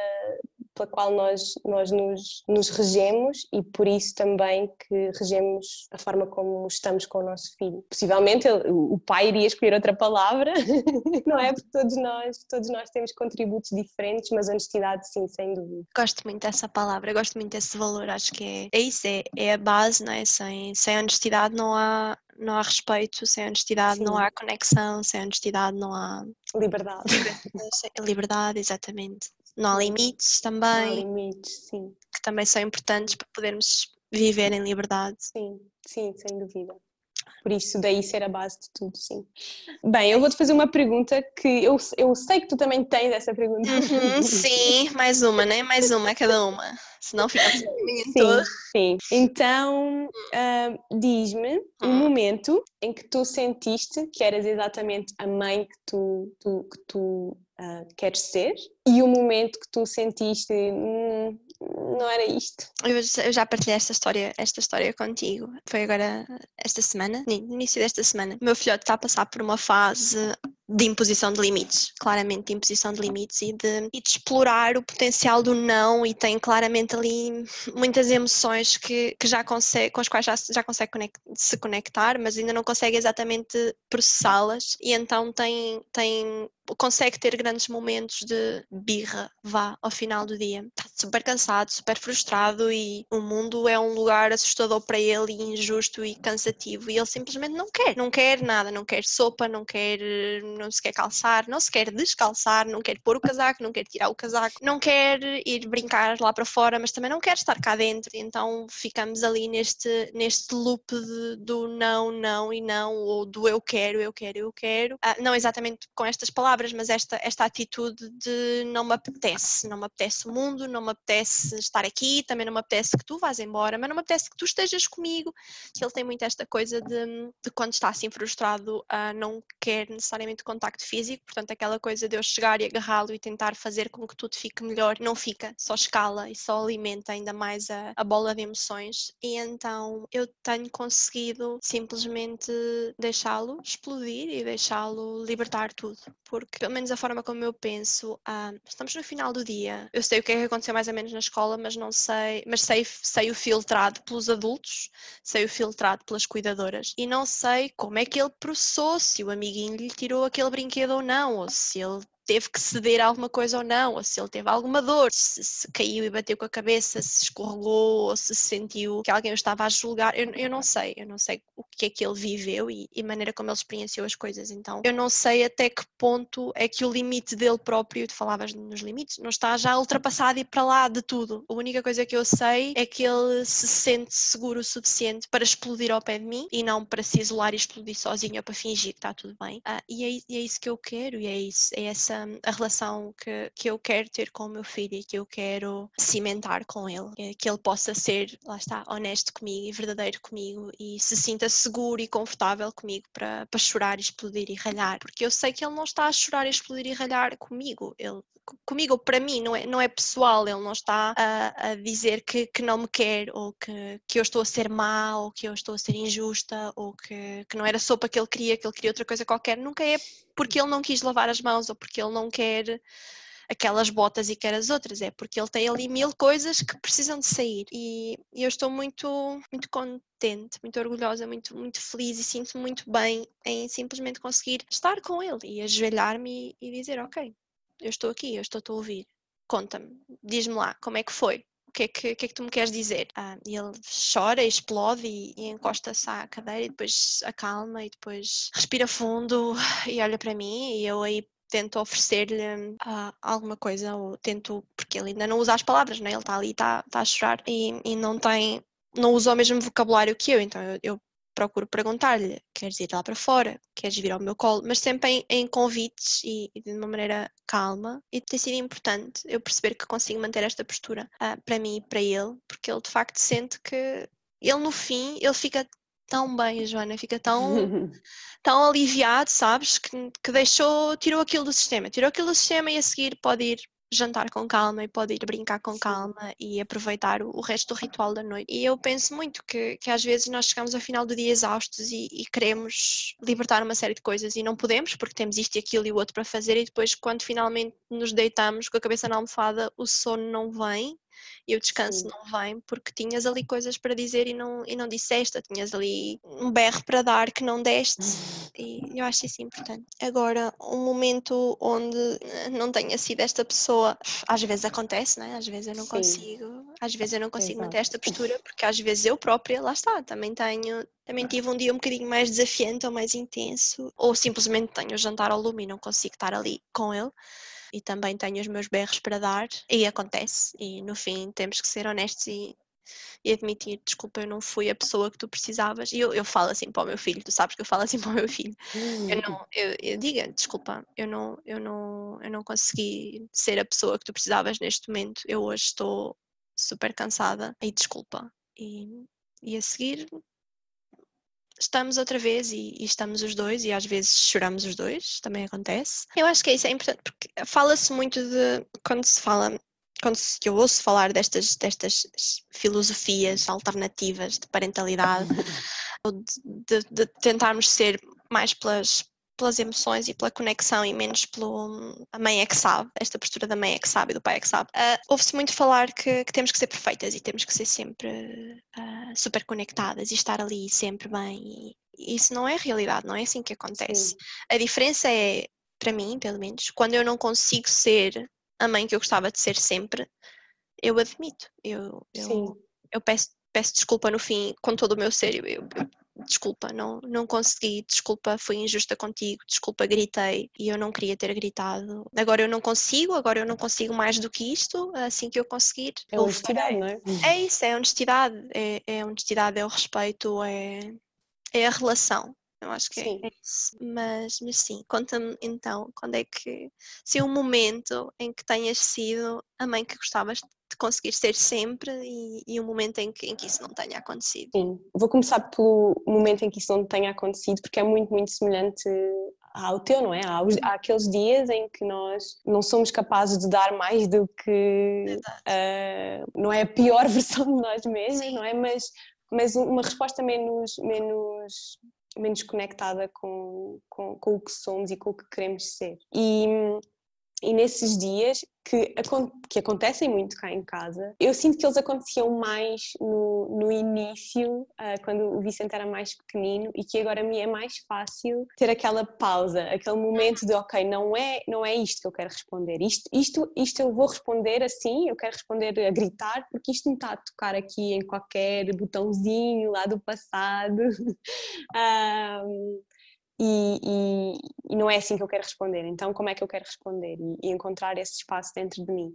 pela qual nós, nós nos, nos regemos e por isso também que regemos a forma como estamos com o nosso filho. Possivelmente ele, o pai iria escolher outra palavra, não é? Porque todos nós, todos nós temos contributos diferentes, mas honestidade sim, sem dúvida. Gosto muito dessa palavra, gosto muito desse valor, acho que é, é isso, é, é a base, não é? Sem, sem honestidade não há, não há respeito, sem honestidade Sim. não há conexão, sem honestidade não há liberdade. Liberdade, exatamente não há limites também. Não há limites, sim. Que também são importantes para podermos viver em liberdade. Sim, sim, sem dúvida. Por isso, daí ser a base de tudo, sim. Bem, eu vou-te fazer uma pergunta que eu, eu sei que tu também tens essa pergunta. Uhum, sim, mais uma, né? Mais uma, cada uma. Senão fica assim sim. Sim. Então, uh, diz-me o um hum. momento em que tu sentiste que eras exatamente a mãe que tu, tu que tu uh, queres ser e o momento que tu sentiste hum, não era isto. Eu, eu, já partilhei esta história, esta história contigo. Foi agora esta semana, no início desta semana. O meu filhote está a passar por uma fase de imposição de limites, claramente de imposição de limites e de, e de explorar o potencial do não e tem claramente ali muitas emoções que, que já consegue, com as quais já, já consegue conect, se conectar, mas ainda não consegue exatamente processá-las e então tem, tem consegue ter grandes momentos de birra, vá, ao final do dia. Está super cansado, super frustrado e o mundo é um lugar assustador para ele e injusto e cansativo e ele simplesmente não quer, não quer nada, não quer sopa, não quer, não se quer calçar, não se quer descalçar, não quer pôr o casaco, não quer tirar o casaco, não quer ir brincar lá para fora, mas também não quer estar cá dentro. Então ficamos ali neste, neste loop de, do não, não e não, ou do eu quero, eu quero, eu quero. Ah, não exatamente com estas palavras, mas esta, esta atitude de não me apetece, não me apetece o mundo, não me apetece estar aqui, também não me apetece que tu vás embora, mas não me apetece que tu estejas comigo. Ele tem muito esta coisa de, de quando está assim frustrado, uh, não quer necessariamente contacto físico, portanto, aquela coisa de eu chegar e agarrá-lo e tentar fazer com que tudo fique melhor, não fica, só escala e só alimenta ainda mais a, a bola de emoções. E então eu tenho conseguido simplesmente deixá-lo explodir e deixá-lo libertar tudo porque pelo menos a forma como eu penso, ah, estamos no final do dia. Eu sei o que é que aconteceu mais ou menos na escola, mas não sei, mas sei, sei o filtrado pelos adultos, sei o filtrado pelas cuidadoras e não sei como é que ele processou, se o amiguinho lhe tirou aquele brinquedo ou não, ou se ele teve que ceder alguma coisa ou não, ou se ele teve alguma dor, se, se, caiu e bateu com a cabeça, se escorregou, ou se sentiu que alguém o estava a julgar, eu, eu não sei, eu não sei o que é que ele viveu e, e a maneira como ele experienciou as coisas, então eu não sei até que ponto é que o limite dele próprio, tu falavas nos limites, não está já ultrapassado e para lá de tudo. A única coisa que eu sei é que ele se sente seguro o suficiente para explodir ao pé de mim e não para se isolar e explodir sozinho ou para fingir que está tudo bem. Uh, e, é, e é isso que eu quero, e é isso, é essa a relação que, que eu quero ter com o meu filho e que eu quero cimentar com ele. É que ele possa ser, lá está, honesto comigo e verdadeiro comigo e se sinta seguro e confortável comigo para, para chorar, explodir e ralhar. Porque eu sei que ele não está a chorar, explodir e ralhar comigo. Ele, comigo, para mim, não é, não é pessoal, ele não está a, a dizer que, que não me quer ou que, que eu estou a ser má ou que eu estou a ser injusta ou que, que não era sopa que ele queria, que ele queria outra coisa qualquer. Nunca é porque ele não quis lavar as mãos ou porque ele não quer aquelas botas e quer as outras, é porque ele tem ali mil coisas que precisam de sair. E eu estou muito, muito contente, muito orgulhosa, muito, muito feliz e sinto-me muito bem em simplesmente conseguir estar com ele e ajoelhar-me e, e dizer: Ok, eu estou aqui, eu estou a ouvir. Conta-me, diz-me lá, como é que foi? Que é que, que, é que tu me queres dizer? Ah, e ele chora, explode e, e encosta-se à cadeira e depois acalma e depois respira fundo e olha para mim e eu aí tento oferecer-lhe uh, alguma coisa ou tento, porque ele ainda não usa as palavras, né? ele está ali, está tá a chorar e, e não tem, não usa o mesmo vocabulário que eu, então eu, eu procuro perguntar-lhe: queres ir lá para fora? Queres vir ao meu colo? Mas sempre em, em convites e, e, de uma maneira calma. E tem sido importante eu perceber que consigo manter esta postura uh, para mim e para ele, porque ele de facto sente que ele no fim ele fica tão bem, Joana, fica tão, tão aliviado, sabes? Que, que deixou, tirou aquilo do sistema, tirou aquilo do sistema e a seguir pode ir jantar com calma e pode ir brincar com calma e aproveitar o, o, resto do ritual da noite. E eu penso muito que, que às vezes nós chegamos ao final do dia exaustos e, e, queremos libertar uma série de coisas e não podemos porque temos isto e aquilo e o outro para fazer e depois quando finalmente nos deitamos com a cabeça na almofada o sono não vem e o descanso Sim. não vem porque tinhas ali coisas para dizer e não, e não disseste, tinhas ali um berro para dar que não deste e eu acho isso importante. Agora, um momento onde não tenha sido esta pessoa, às vezes acontece, né? às vezes eu não Sim. consigo, às vezes eu não consigo Exato. manter esta postura porque às vezes eu própria, lá está, também tenho também tive um dia um bocadinho mais desafiante ou mais intenso, ou simplesmente tenho o jantar ao lume e não consigo estar ali com ele e também tenho os meus berros para dar e acontece e no fim temos que ser honestos e, e admitir, desculpa, eu não fui a pessoa que tu precisavas. E eu, eu falo assim para o meu filho, tu sabes que eu falo assim para o meu filho. Eu não, eu, eu diga, desculpa eu não, eu, não, eu não consegui ser a pessoa que tu precisavas neste momento. Eu hoje estou super cansada e desculpa. E, e a seguir estamos outra vez e, e, estamos os dois e às vezes choramos os dois, também acontece. Eu acho que isso é importante porque fala-se muito de quando se fala quando se, eu ouço falar destas, destas filosofias alternativas de parentalidade, ou de, de, de tentarmos ser mais pelas, pelas emoções e pela conexão e menos pelo a mãe é que sabe, esta postura da mãe é que sabe e do pai é que sabe. Uh, Ouve-se muito falar que, que, temos que ser perfeitas e temos que ser sempre uh, super conectadas e estar ali sempre bem. E, isso não é realidade, não é assim que acontece. Sim. A diferença é para mim, pelo menos, quando eu não consigo ser a mãe que eu gostava de ser sempre, eu admito. Eu, eu, eu peço, peço desculpa no fim, com todo o meu ser. Eu, eu, desculpa, não, não consegui, desculpa, fui injusta contigo, desculpa, gritei e eu não queria ter gritado. Agora eu não consigo, agora eu não consigo mais do que isto, assim que eu conseguir. É honestidade, não é? É isso, é honestidade, é, é honestidade, é o respeito, é, é a relação. Eu acho que é sim. é isso. Mas, mas sim, conta-me então, quando é que, se um momento em que tenhas sido a mãe que gostavas de conseguir ser sempre e, e um momento em que, em que isso não tenha acontecido. Sim, vou começar pelo momento em que isso não tenha acontecido, porque é muito, muito semelhante ao teu, não é? Há, há, aqueles dias em que nós não somos capazes de dar mais do que uh, não é a pior versão de nós mesmos, não é? Mas, mas uma resposta menos, menos menos conectada com, com, com, o que somos e com o que queremos ser. E, e nesses dias que, que acontecem muito cá em casa. Eu sinto que eles aconteciam mais no, no início, uh, quando o Vicente era mais pequenino, e que agora me é mais fácil ter aquela pausa, aquele momento de ok, não é, não é isto que eu quero responder, isto, isto, isto eu vou responder assim, eu quero responder a gritar, porque isto me está a tocar aqui em qualquer botãozinho lá do passado. um, E, e, e, não é assim que eu quero responder. Então, como é que eu quero responder? E, e encontrar esse espaço dentro de mim.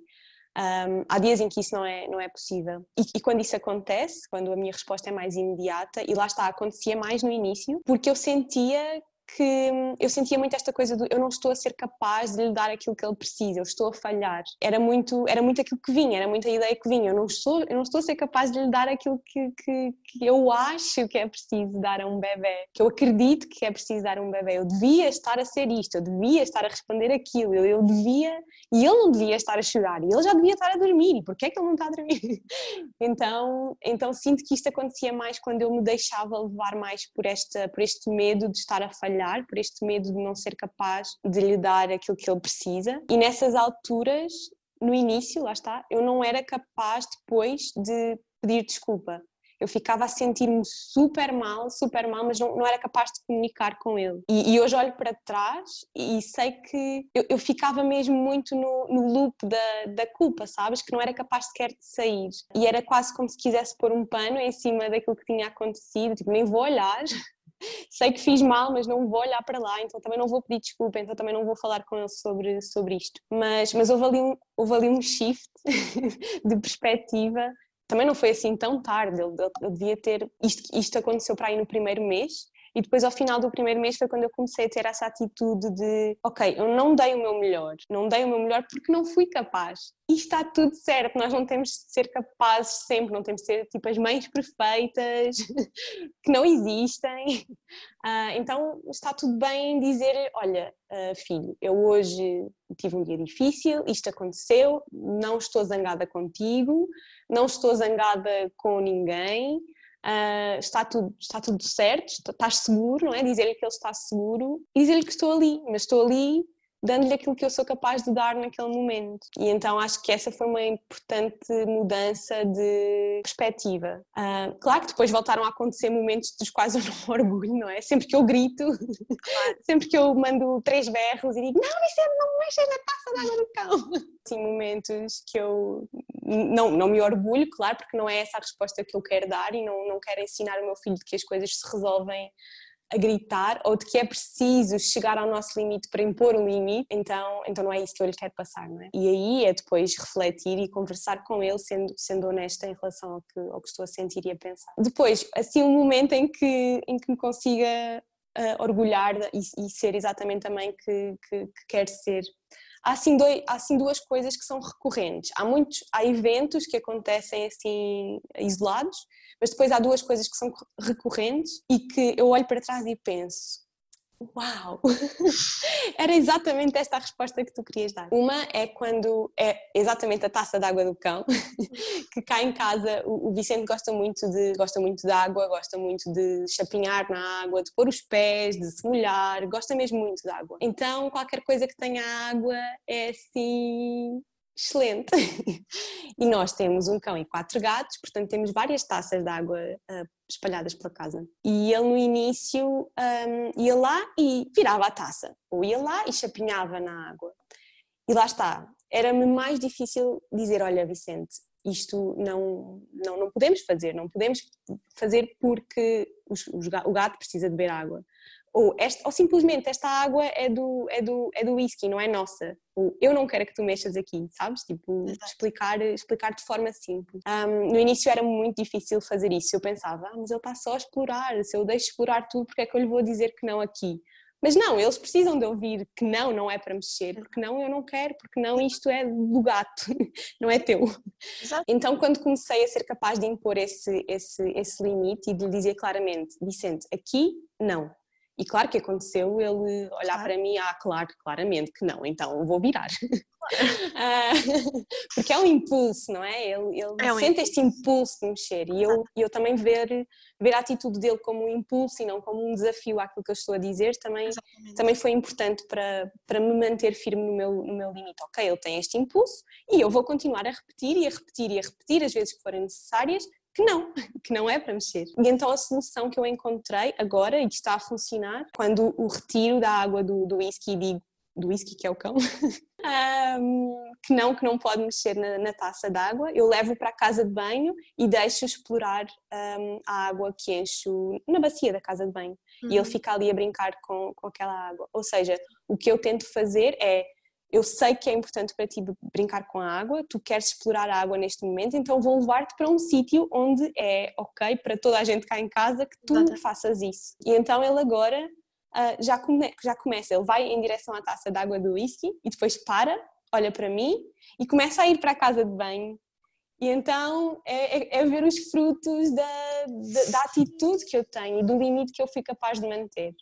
Um, há dias em que isso não é, não é possível. E, e, quando isso acontece, quando a minha resposta é mais imediata, e lá está, acontecia mais no início, porque eu sentia que eu sentia muito esta coisa do eu não estou a ser capaz de lhe dar aquilo que ele precisa, eu estou a falhar. Era muito, era muito aquilo que vinha, era muita ideia que vinha. Eu não estou, eu não estou a ser capaz de lhe dar aquilo que, que, que eu acho que é preciso dar a um bebê, que eu acredito que é preciso dar a um bebê. Eu devia estar a ser isto, eu devia estar a responder aquilo, eu, eu devia, e ele não devia estar a chorar, e ele já devia estar a dormir, e porquê é que ele não está a dormir? então, então sinto que isto acontecia mais quando eu me deixava levar mais por, esta, por este medo de estar a falhar falhar, por este medo de não ser capaz de lhe dar aquilo que ele precisa. E nessas alturas, no início, lá está, eu não era capaz depois de pedir desculpa eu ficava a sentir-me super mal, super mal, mas não, não era capaz de comunicar com ele. E, e hoje olho para trás e sei que eu, eu ficava mesmo muito no, no, loop da, da culpa, sabes? Que não era capaz sequer de sair. E era quase como se quisesse pôr um pano em cima daquilo que tinha acontecido, tipo, nem vou olhar, sei que fiz mal, mas não vou olhar para lá, então também não vou pedir desculpa, então também não vou falar com ele sobre, sobre isto. Mas, mas houve, ali um, houve ali um shift de perspectiva. Também não foi assim tão tarde, ele, ele devia ter. Isto, isto aconteceu para aí no primeiro mês, e depois, ao final do primeiro mês, foi quando eu comecei a ter essa atitude de: ok, eu não dei o meu melhor, não dei o meu melhor porque não fui capaz. E está tudo certo, nós não temos de ser capazes sempre, não temos de ser tipo as mães perfeitas que não existem. Uh, então, está tudo bem dizer: olha, uh, filho, eu hoje tive um dia difícil, isto aconteceu, não estou zangada contigo, não estou zangada com ninguém uh, está, tudo, está tudo certo, estás seguro, não é? Dizer-lhe que ele está seguro e dizer-lhe que estou ali, mas estou ali dando-lhe aquilo que eu sou capaz de dar naquele momento. E então acho que essa foi uma importante mudança de perspectiva. Uh, claro que depois voltaram a acontecer momentos dos quais eu não orgulho, não é? Sempre que eu grito, sempre que eu mando três berros e digo não, Vicente, não mexas na taça de água do cão. Assim, momentos que eu não, não me orgulho, claro, porque não é essa a resposta que eu quero dar e não, não quero ensinar o meu filho que as coisas se resolvem a gritar ou de que é preciso chegar ao nosso limite para impor um limite, então, então não é isso que eu lhe quero passar, não é? E aí é depois refletir e conversar com ele, sendo, sendo honesta em relação ao que, ao que estou a sentir e a pensar. Depois, assim, um momento em que, em que me consiga uh, orgulhar e, e, ser exatamente a mãe que, que, que quer ser há assim, dois, há assim duas coisas que são recorrentes. Há muitos, há eventos que acontecem assim isolados, mas depois há duas coisas que são recorrentes e que eu olho para trás e penso: Uau! Era exatamente esta a resposta que tu querias dar. Uma é quando é exatamente a taça de água do cão, que cá em casa o Vicente gosta muito de gosta muito de água, gosta muito de chapinhar na água, de pôr os pés, de se molhar, gosta mesmo muito de água. Então qualquer coisa que tenha água é assim excelente. e nós temos um cão e quatro gatos, portanto temos várias taças de água uh, espalhadas pela casa. E ele no início um, ia lá e virava a taça, ou ia lá e chapinhava na água. E lá está, era-me mais difícil dizer, olha Vicente, isto não, não, não podemos fazer, não podemos fazer porque os, os, o gato precisa de beber água ou, este, ou simplesmente esta água é do, é, do, é do whisky, não é nossa. Ou eu não quero que tu mexas aqui, sabes? Tipo, explicar, explicar de forma simples. Um, no início era muito difícil fazer isso. Eu pensava, ah, mas ele está só a explorar. Se eu deixo explorar tudo, porque é que eu lhe vou dizer que não aqui? Mas não, eles precisam de ouvir que não, não é para mexer, porque não, eu não quero, porque não, isto é do gato, não é teu. Exato. Então, quando comecei a ser capaz de impor esse, esse, esse limite e de lhe dizer claramente, Vicente, aqui não, e claro que aconteceu ele olhar para mim, ah, claro, claramente que não, então vou virar. Ah, porque é um impulso, não é? Ele, ele é um sente impulso. este impulso de mexer e eu, eu também ver, ver a atitude dele como um impulso e não como um desafio àquilo que eu estou a dizer também, também foi importante para, para me manter firme no meu, no meu limite. Ok, ele tem este impulso e eu vou continuar a repetir e a repetir e a repetir as vezes que forem necessárias que não, que não é para mexer. E então a solução que eu encontrei agora e que está a funcionar, quando o retiro da água do, do whisky, digo, do whisky que é o cão, um, que não, que não pode mexer na, na taça d'água, eu levo para a casa de banho e deixo explorar um, a água que encho na bacia da casa de banho. Uhum. E ele uhum. fica ali a brincar com, com aquela água. Ou seja, o que eu tento fazer é eu sei que é importante para ti brincar com a água, tu queres explorar a água neste momento, então vou levar-te para um sítio onde é ok para toda a gente cá em casa que tu Exato. faças isso. E então ele agora uh, já, come, já começa, ele vai em direção à taça de água do whisky e depois para, olha para mim e começa a ir para a casa de banho. E então é, é, é ver os frutos da, da, da atitude que eu tenho e do limite que eu fui capaz de manter.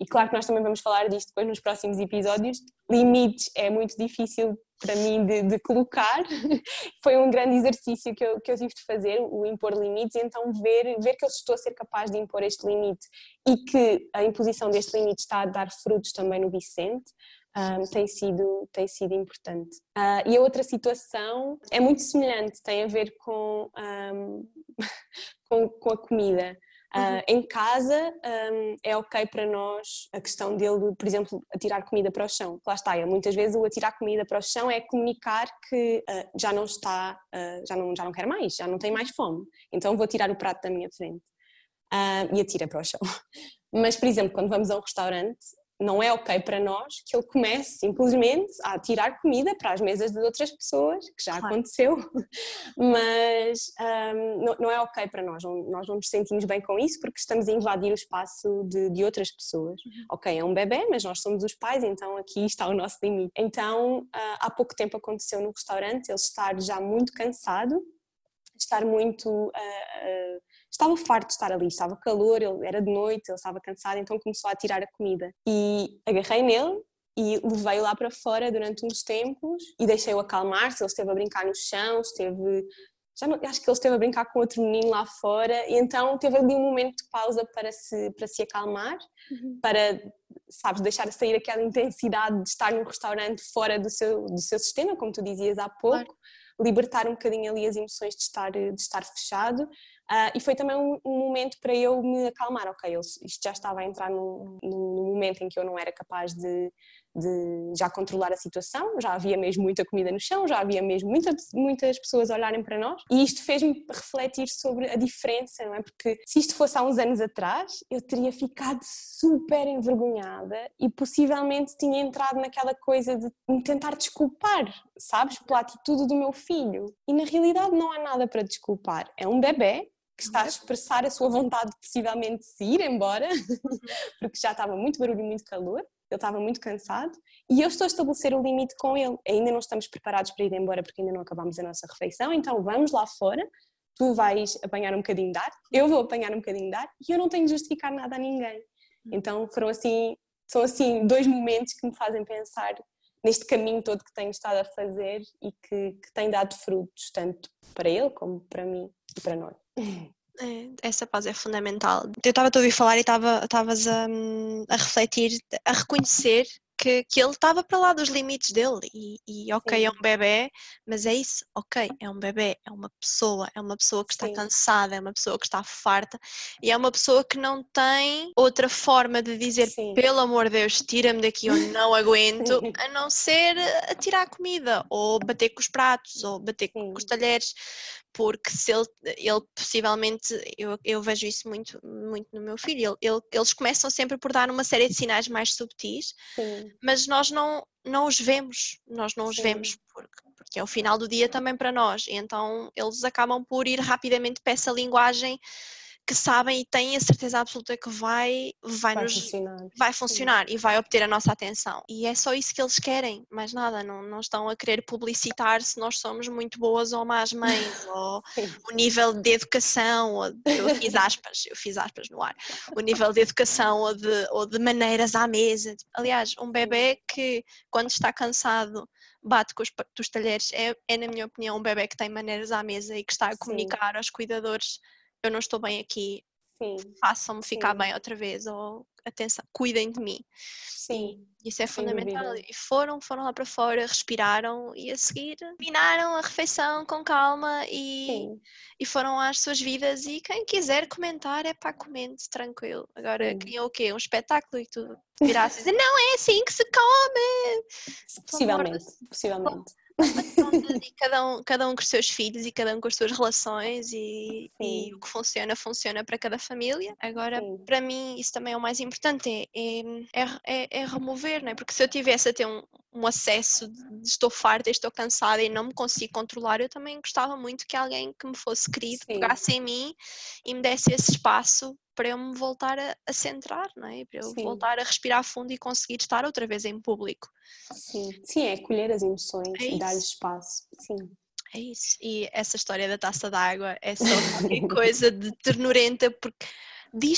E claro que nós também vamos falar disto depois nos próximos episódios. Limites é muito difícil para mim de, de colocar. Foi um grande exercício que eu, que eu tive de fazer, o impor limites, e então ver, ver que eu estou a ser capaz de impor este limite e que a imposição deste limite está a dar frutos também no Vicente. Um, tem, sido, tem sido importante. Uh, e a outra situação é muito semelhante, tem a ver com, um, com, com a comida. Uh, em casa um, é ok para nós a questão dele, por exemplo, atirar comida para o chão. Lá está, muitas vezes o atirar comida para o chão é comunicar que uh, já não está, uh, já, não, já não quer mais, já não tem mais fome. Então vou tirar o prato da minha frente e atira para o chão. Mas, por exemplo, quando vamos a um restaurante, não é ok para nós que ele comece simplesmente a tirar comida para as mesas de outras pessoas, que já claro. aconteceu, mas um, não, não, é ok para nós, não, nós não nos sentimos bem com isso porque estamos a invadir o espaço de, de outras pessoas. Uhum. Ok, é um bebê, mas nós somos os pais, então aqui está o nosso limite. Então, uh, há pouco tempo aconteceu no restaurante ele estar já muito cansado, estar muito. Uh, uh, estava farto de estar ali, estava calor, ele era de noite, ele estava cansado, então começou a tirar a comida. E agarrei nele e levei-o lá para fora durante uns tempos e deixei-o acalmar-se. Ele esteve a brincar no chão, esteve. Já não, acho que ele esteve a brincar com outro menino lá fora, e então teve ali um momento de pausa para se, para se acalmar, uhum. para, sabes, deixar sair aquela intensidade de estar num restaurante fora do seu, do seu sistema, como tu dizias há pouco. Claro libertar um bocadinho ali as emoções de estar, de estar fechado, Uh, e foi também um, um, momento para eu me acalmar, ok, eu, isto já estava a entrar num, momento em que eu não era capaz de, de, já controlar a situação, já havia mesmo muita comida no chão, já havia mesmo muita, muitas pessoas olharem para nós e isto fez-me refletir sobre a diferença, não é? Porque se isto fosse há uns anos atrás, eu teria ficado super envergonhada e possivelmente tinha entrado naquela coisa de me tentar desculpar, sabes, pela atitude do meu filho. E na realidade não há nada para desculpar, é um bebê que está a expressar a sua vontade de possivelmente se ir embora, porque já estava muito barulho e muito calor, ele estava muito cansado, e eu estou a estabelecer o limite com ele. Ainda não estamos preparados para ir embora porque ainda não acabámos a nossa refeição, então vamos lá fora, tu vais apanhar um bocadinho de ar, eu vou apanhar um bocadinho de ar, e eu não tenho de justificar nada a ninguém. Então foram assim, são assim dois momentos que me fazem pensar neste caminho todo que tenho estado a fazer e que, que tem dado frutos, tanto para ele como para mim e para nós. É, essa paz é fundamental. Eu estava a ouvir falar e estavas a, a refletir, a reconhecer que, que ele estava para lá dos limites dele e, e ok, Sim. é um bebê, mas é isso, ok, é um bebê, é uma pessoa, é uma pessoa que está Sim. cansada, é uma pessoa que está farta e é uma pessoa que não tem outra forma de dizer Sim. pelo amor de Deus, tira-me daqui, eu não aguento, a não ser a tirar comida ou bater com os pratos ou bater com os talheres, porque se ele, ele possivelmente, eu, eu vejo isso muito, muito no meu filho, ele- ele- eles começam sempre por dar uma série de sinais mais subtis, Sim, mas nós não, não os vemos, nós não os Sim. vemos porque, porque é o final do dia também para nós, e então eles acabam por ir rapidamente para essa linguagem que sabem e têm a certeza absoluta que vai, vai, vai nos, funcionar. vai Sim. funcionar e vai obter a nossa atenção. E é só isso que eles querem, mais nada. Não, não estão a querer publicitar se nós somos muito boas ou más mães, ou Sim. o nível de educação, ou de- eu fiz aspas, eu fiz aspas no ar, o nível de educação ou de, ou de maneiras à mesa. Aliás, um bebê que quando está cansado bate com os, talheres é, é, na minha opinião, um bebê que tem maneiras à mesa e que está a Sim. comunicar aos cuidadores eu não estou bem aqui, façam-me ficar Sim. bem outra vez, ou atenção, cuidem de mim. sim, Isso é fundamental. E foram, foram lá para fora, respiraram e a seguir terminaram a refeição com calma e, sim, e foram às suas vidas. E quem quiser comentar é para comente, tranquilo. Agora Sim. criam o quê? Um espetáculo e tu virasses e dizer, não é assim que se come. possivelmente, possivelmente. E cada um, cada um com os seus filhos e cada um com as suas relações e, e o que funciona, funciona para cada família. Agora, Sim. para mim, isso também é o mais importante, é, é, é, é remover, não é? Porque se eu tivesse a ter um, um acesso de estou farta, estou cansada e não me consigo controlar, eu também gostava muito que alguém que me fosse querido Sim. pegasse em mim e me desse esse espaço para eu me voltar a, a centrar, não é? Para eu Sim. voltar a respirar fundo e conseguir estar outra vez em público. Sim, sim, é colher as emoções É e dar-lhes espaço. Sim, É isso. E essa história da taça d'água é só qualquer coisa de ternurenta, porque de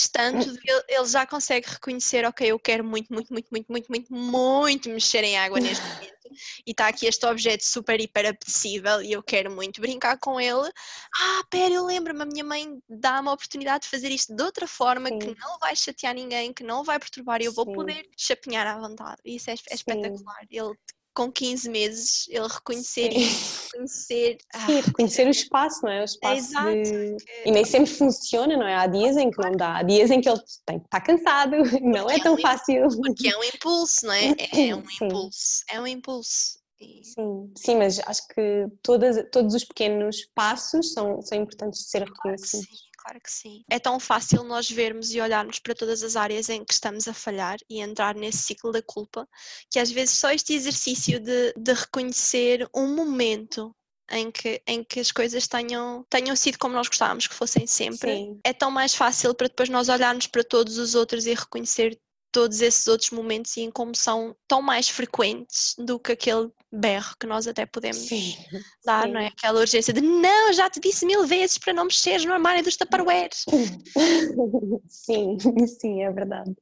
ele, já consegue reconhecer, ok, eu quero muito, muito, muito, muito, muito, muito, muito mexer em água neste momento. E está aqui este objeto super hiper apetecível e eu quero muito brincar com ele. Ah, pera, eu lembro-me, a minha mãe dá-me a oportunidade de fazer isto de outra forma que Sim. não vai chatear ninguém, que não vai perturbar e eu vou Sim. poder chapinhar à vontade. Isso é, é espetacular. Ele, com 15 meses, ele reconhecer Sim. isso, reconhecer. ah, Sim, reconhecer o espaço, não é? O espaço exato, de... que- E nem sempre funciona, não é? Há dias em que não dá, há dias em que ele tem que estar cansado, não é Porque é tão um fácil. Porque é um impulso, não é? É é um Sim. impulso. É um impulso. Sim, sim, mas acho que todas, todos os pequenos passos são, são importantes de ser reconhecidos. Claro que sim. É tão fácil nós vermos e olharmos para todas as áreas em que estamos a falhar e entrar nesse ciclo da culpa, que às vezes só este exercício de, de reconhecer um momento em que, em que as coisas tenham, tenham sido como nós gostávamos que fossem sempre, Sim, é tão mais fácil para depois nós olharmos para todos os outros e reconhecer todos esses outros momentos e em como são tão mais frequentes do que aquele berro que nós até podemos sim, dar, sim. não é? Aquela urgência de não, já te disse mil vezes para não mexeres no armário dos tupperwares. Sim, sim, é verdade.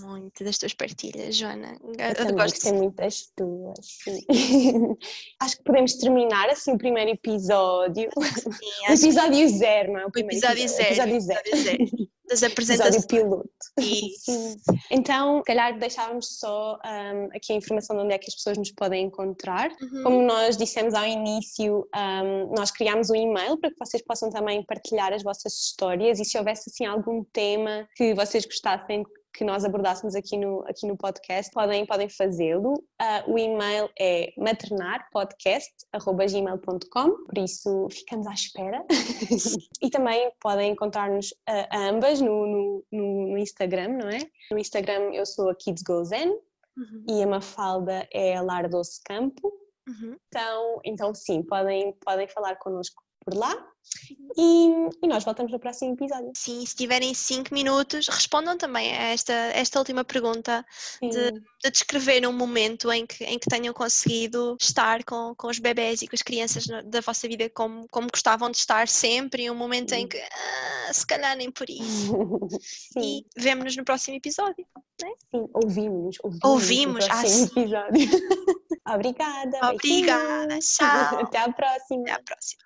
Muito das tuas partilhas, Joana. Eu Eu gosto. muito das tuas, sim. Acho que podemos terminar assim o primeiro episódio. Sim, O episódio zero, não é? que o primeiro episódio zero, Episódio o zero. episódio zero das Episódio piloto. Isso. Então, se calhar deixávamos só hum, aqui a informação de onde é que as pessoas nos podem encontrar. Uhum. Como nós dissemos ao início, hum, nós criámos um e-mail para que vocês possam também partilhar as vossas histórias e se houvesse assim algum tema que vocês gostassem que nós abordássemos aqui no, aqui no podcast, podem, podem fazê-lo. Ah, o e-mail é maternarpodcast.gmail.com, por isso ficamos à espera. e também podem encontrar-nos ah, ambas no, no, no- no Instagram, não é? No Instagram eu sou a Kids Go Zen Uhum. e a Mafalda é a Lar Doce Campo. Uhum. Então, então sim, podem, podem falar connosco por lá e, e nós voltamos no próximo episódio. Sim, se tiverem 5 minutos, respondam também a esta, esta última pergunta Sim, de descrever um momento em que, em que tenham conseguido estar com, com os bebés e com as crianças da vossa vida como, como gostavam de estar sempre e um momento em que ah, se calhar nem por isso. sim, E vemo-nos no próximo episódio. sim, ouvimos, ouvimos, Ouvimos, no ah, próximo sim. episódio. Obrigada. Obrigada, tchau. Até à próxima. Até à próxima.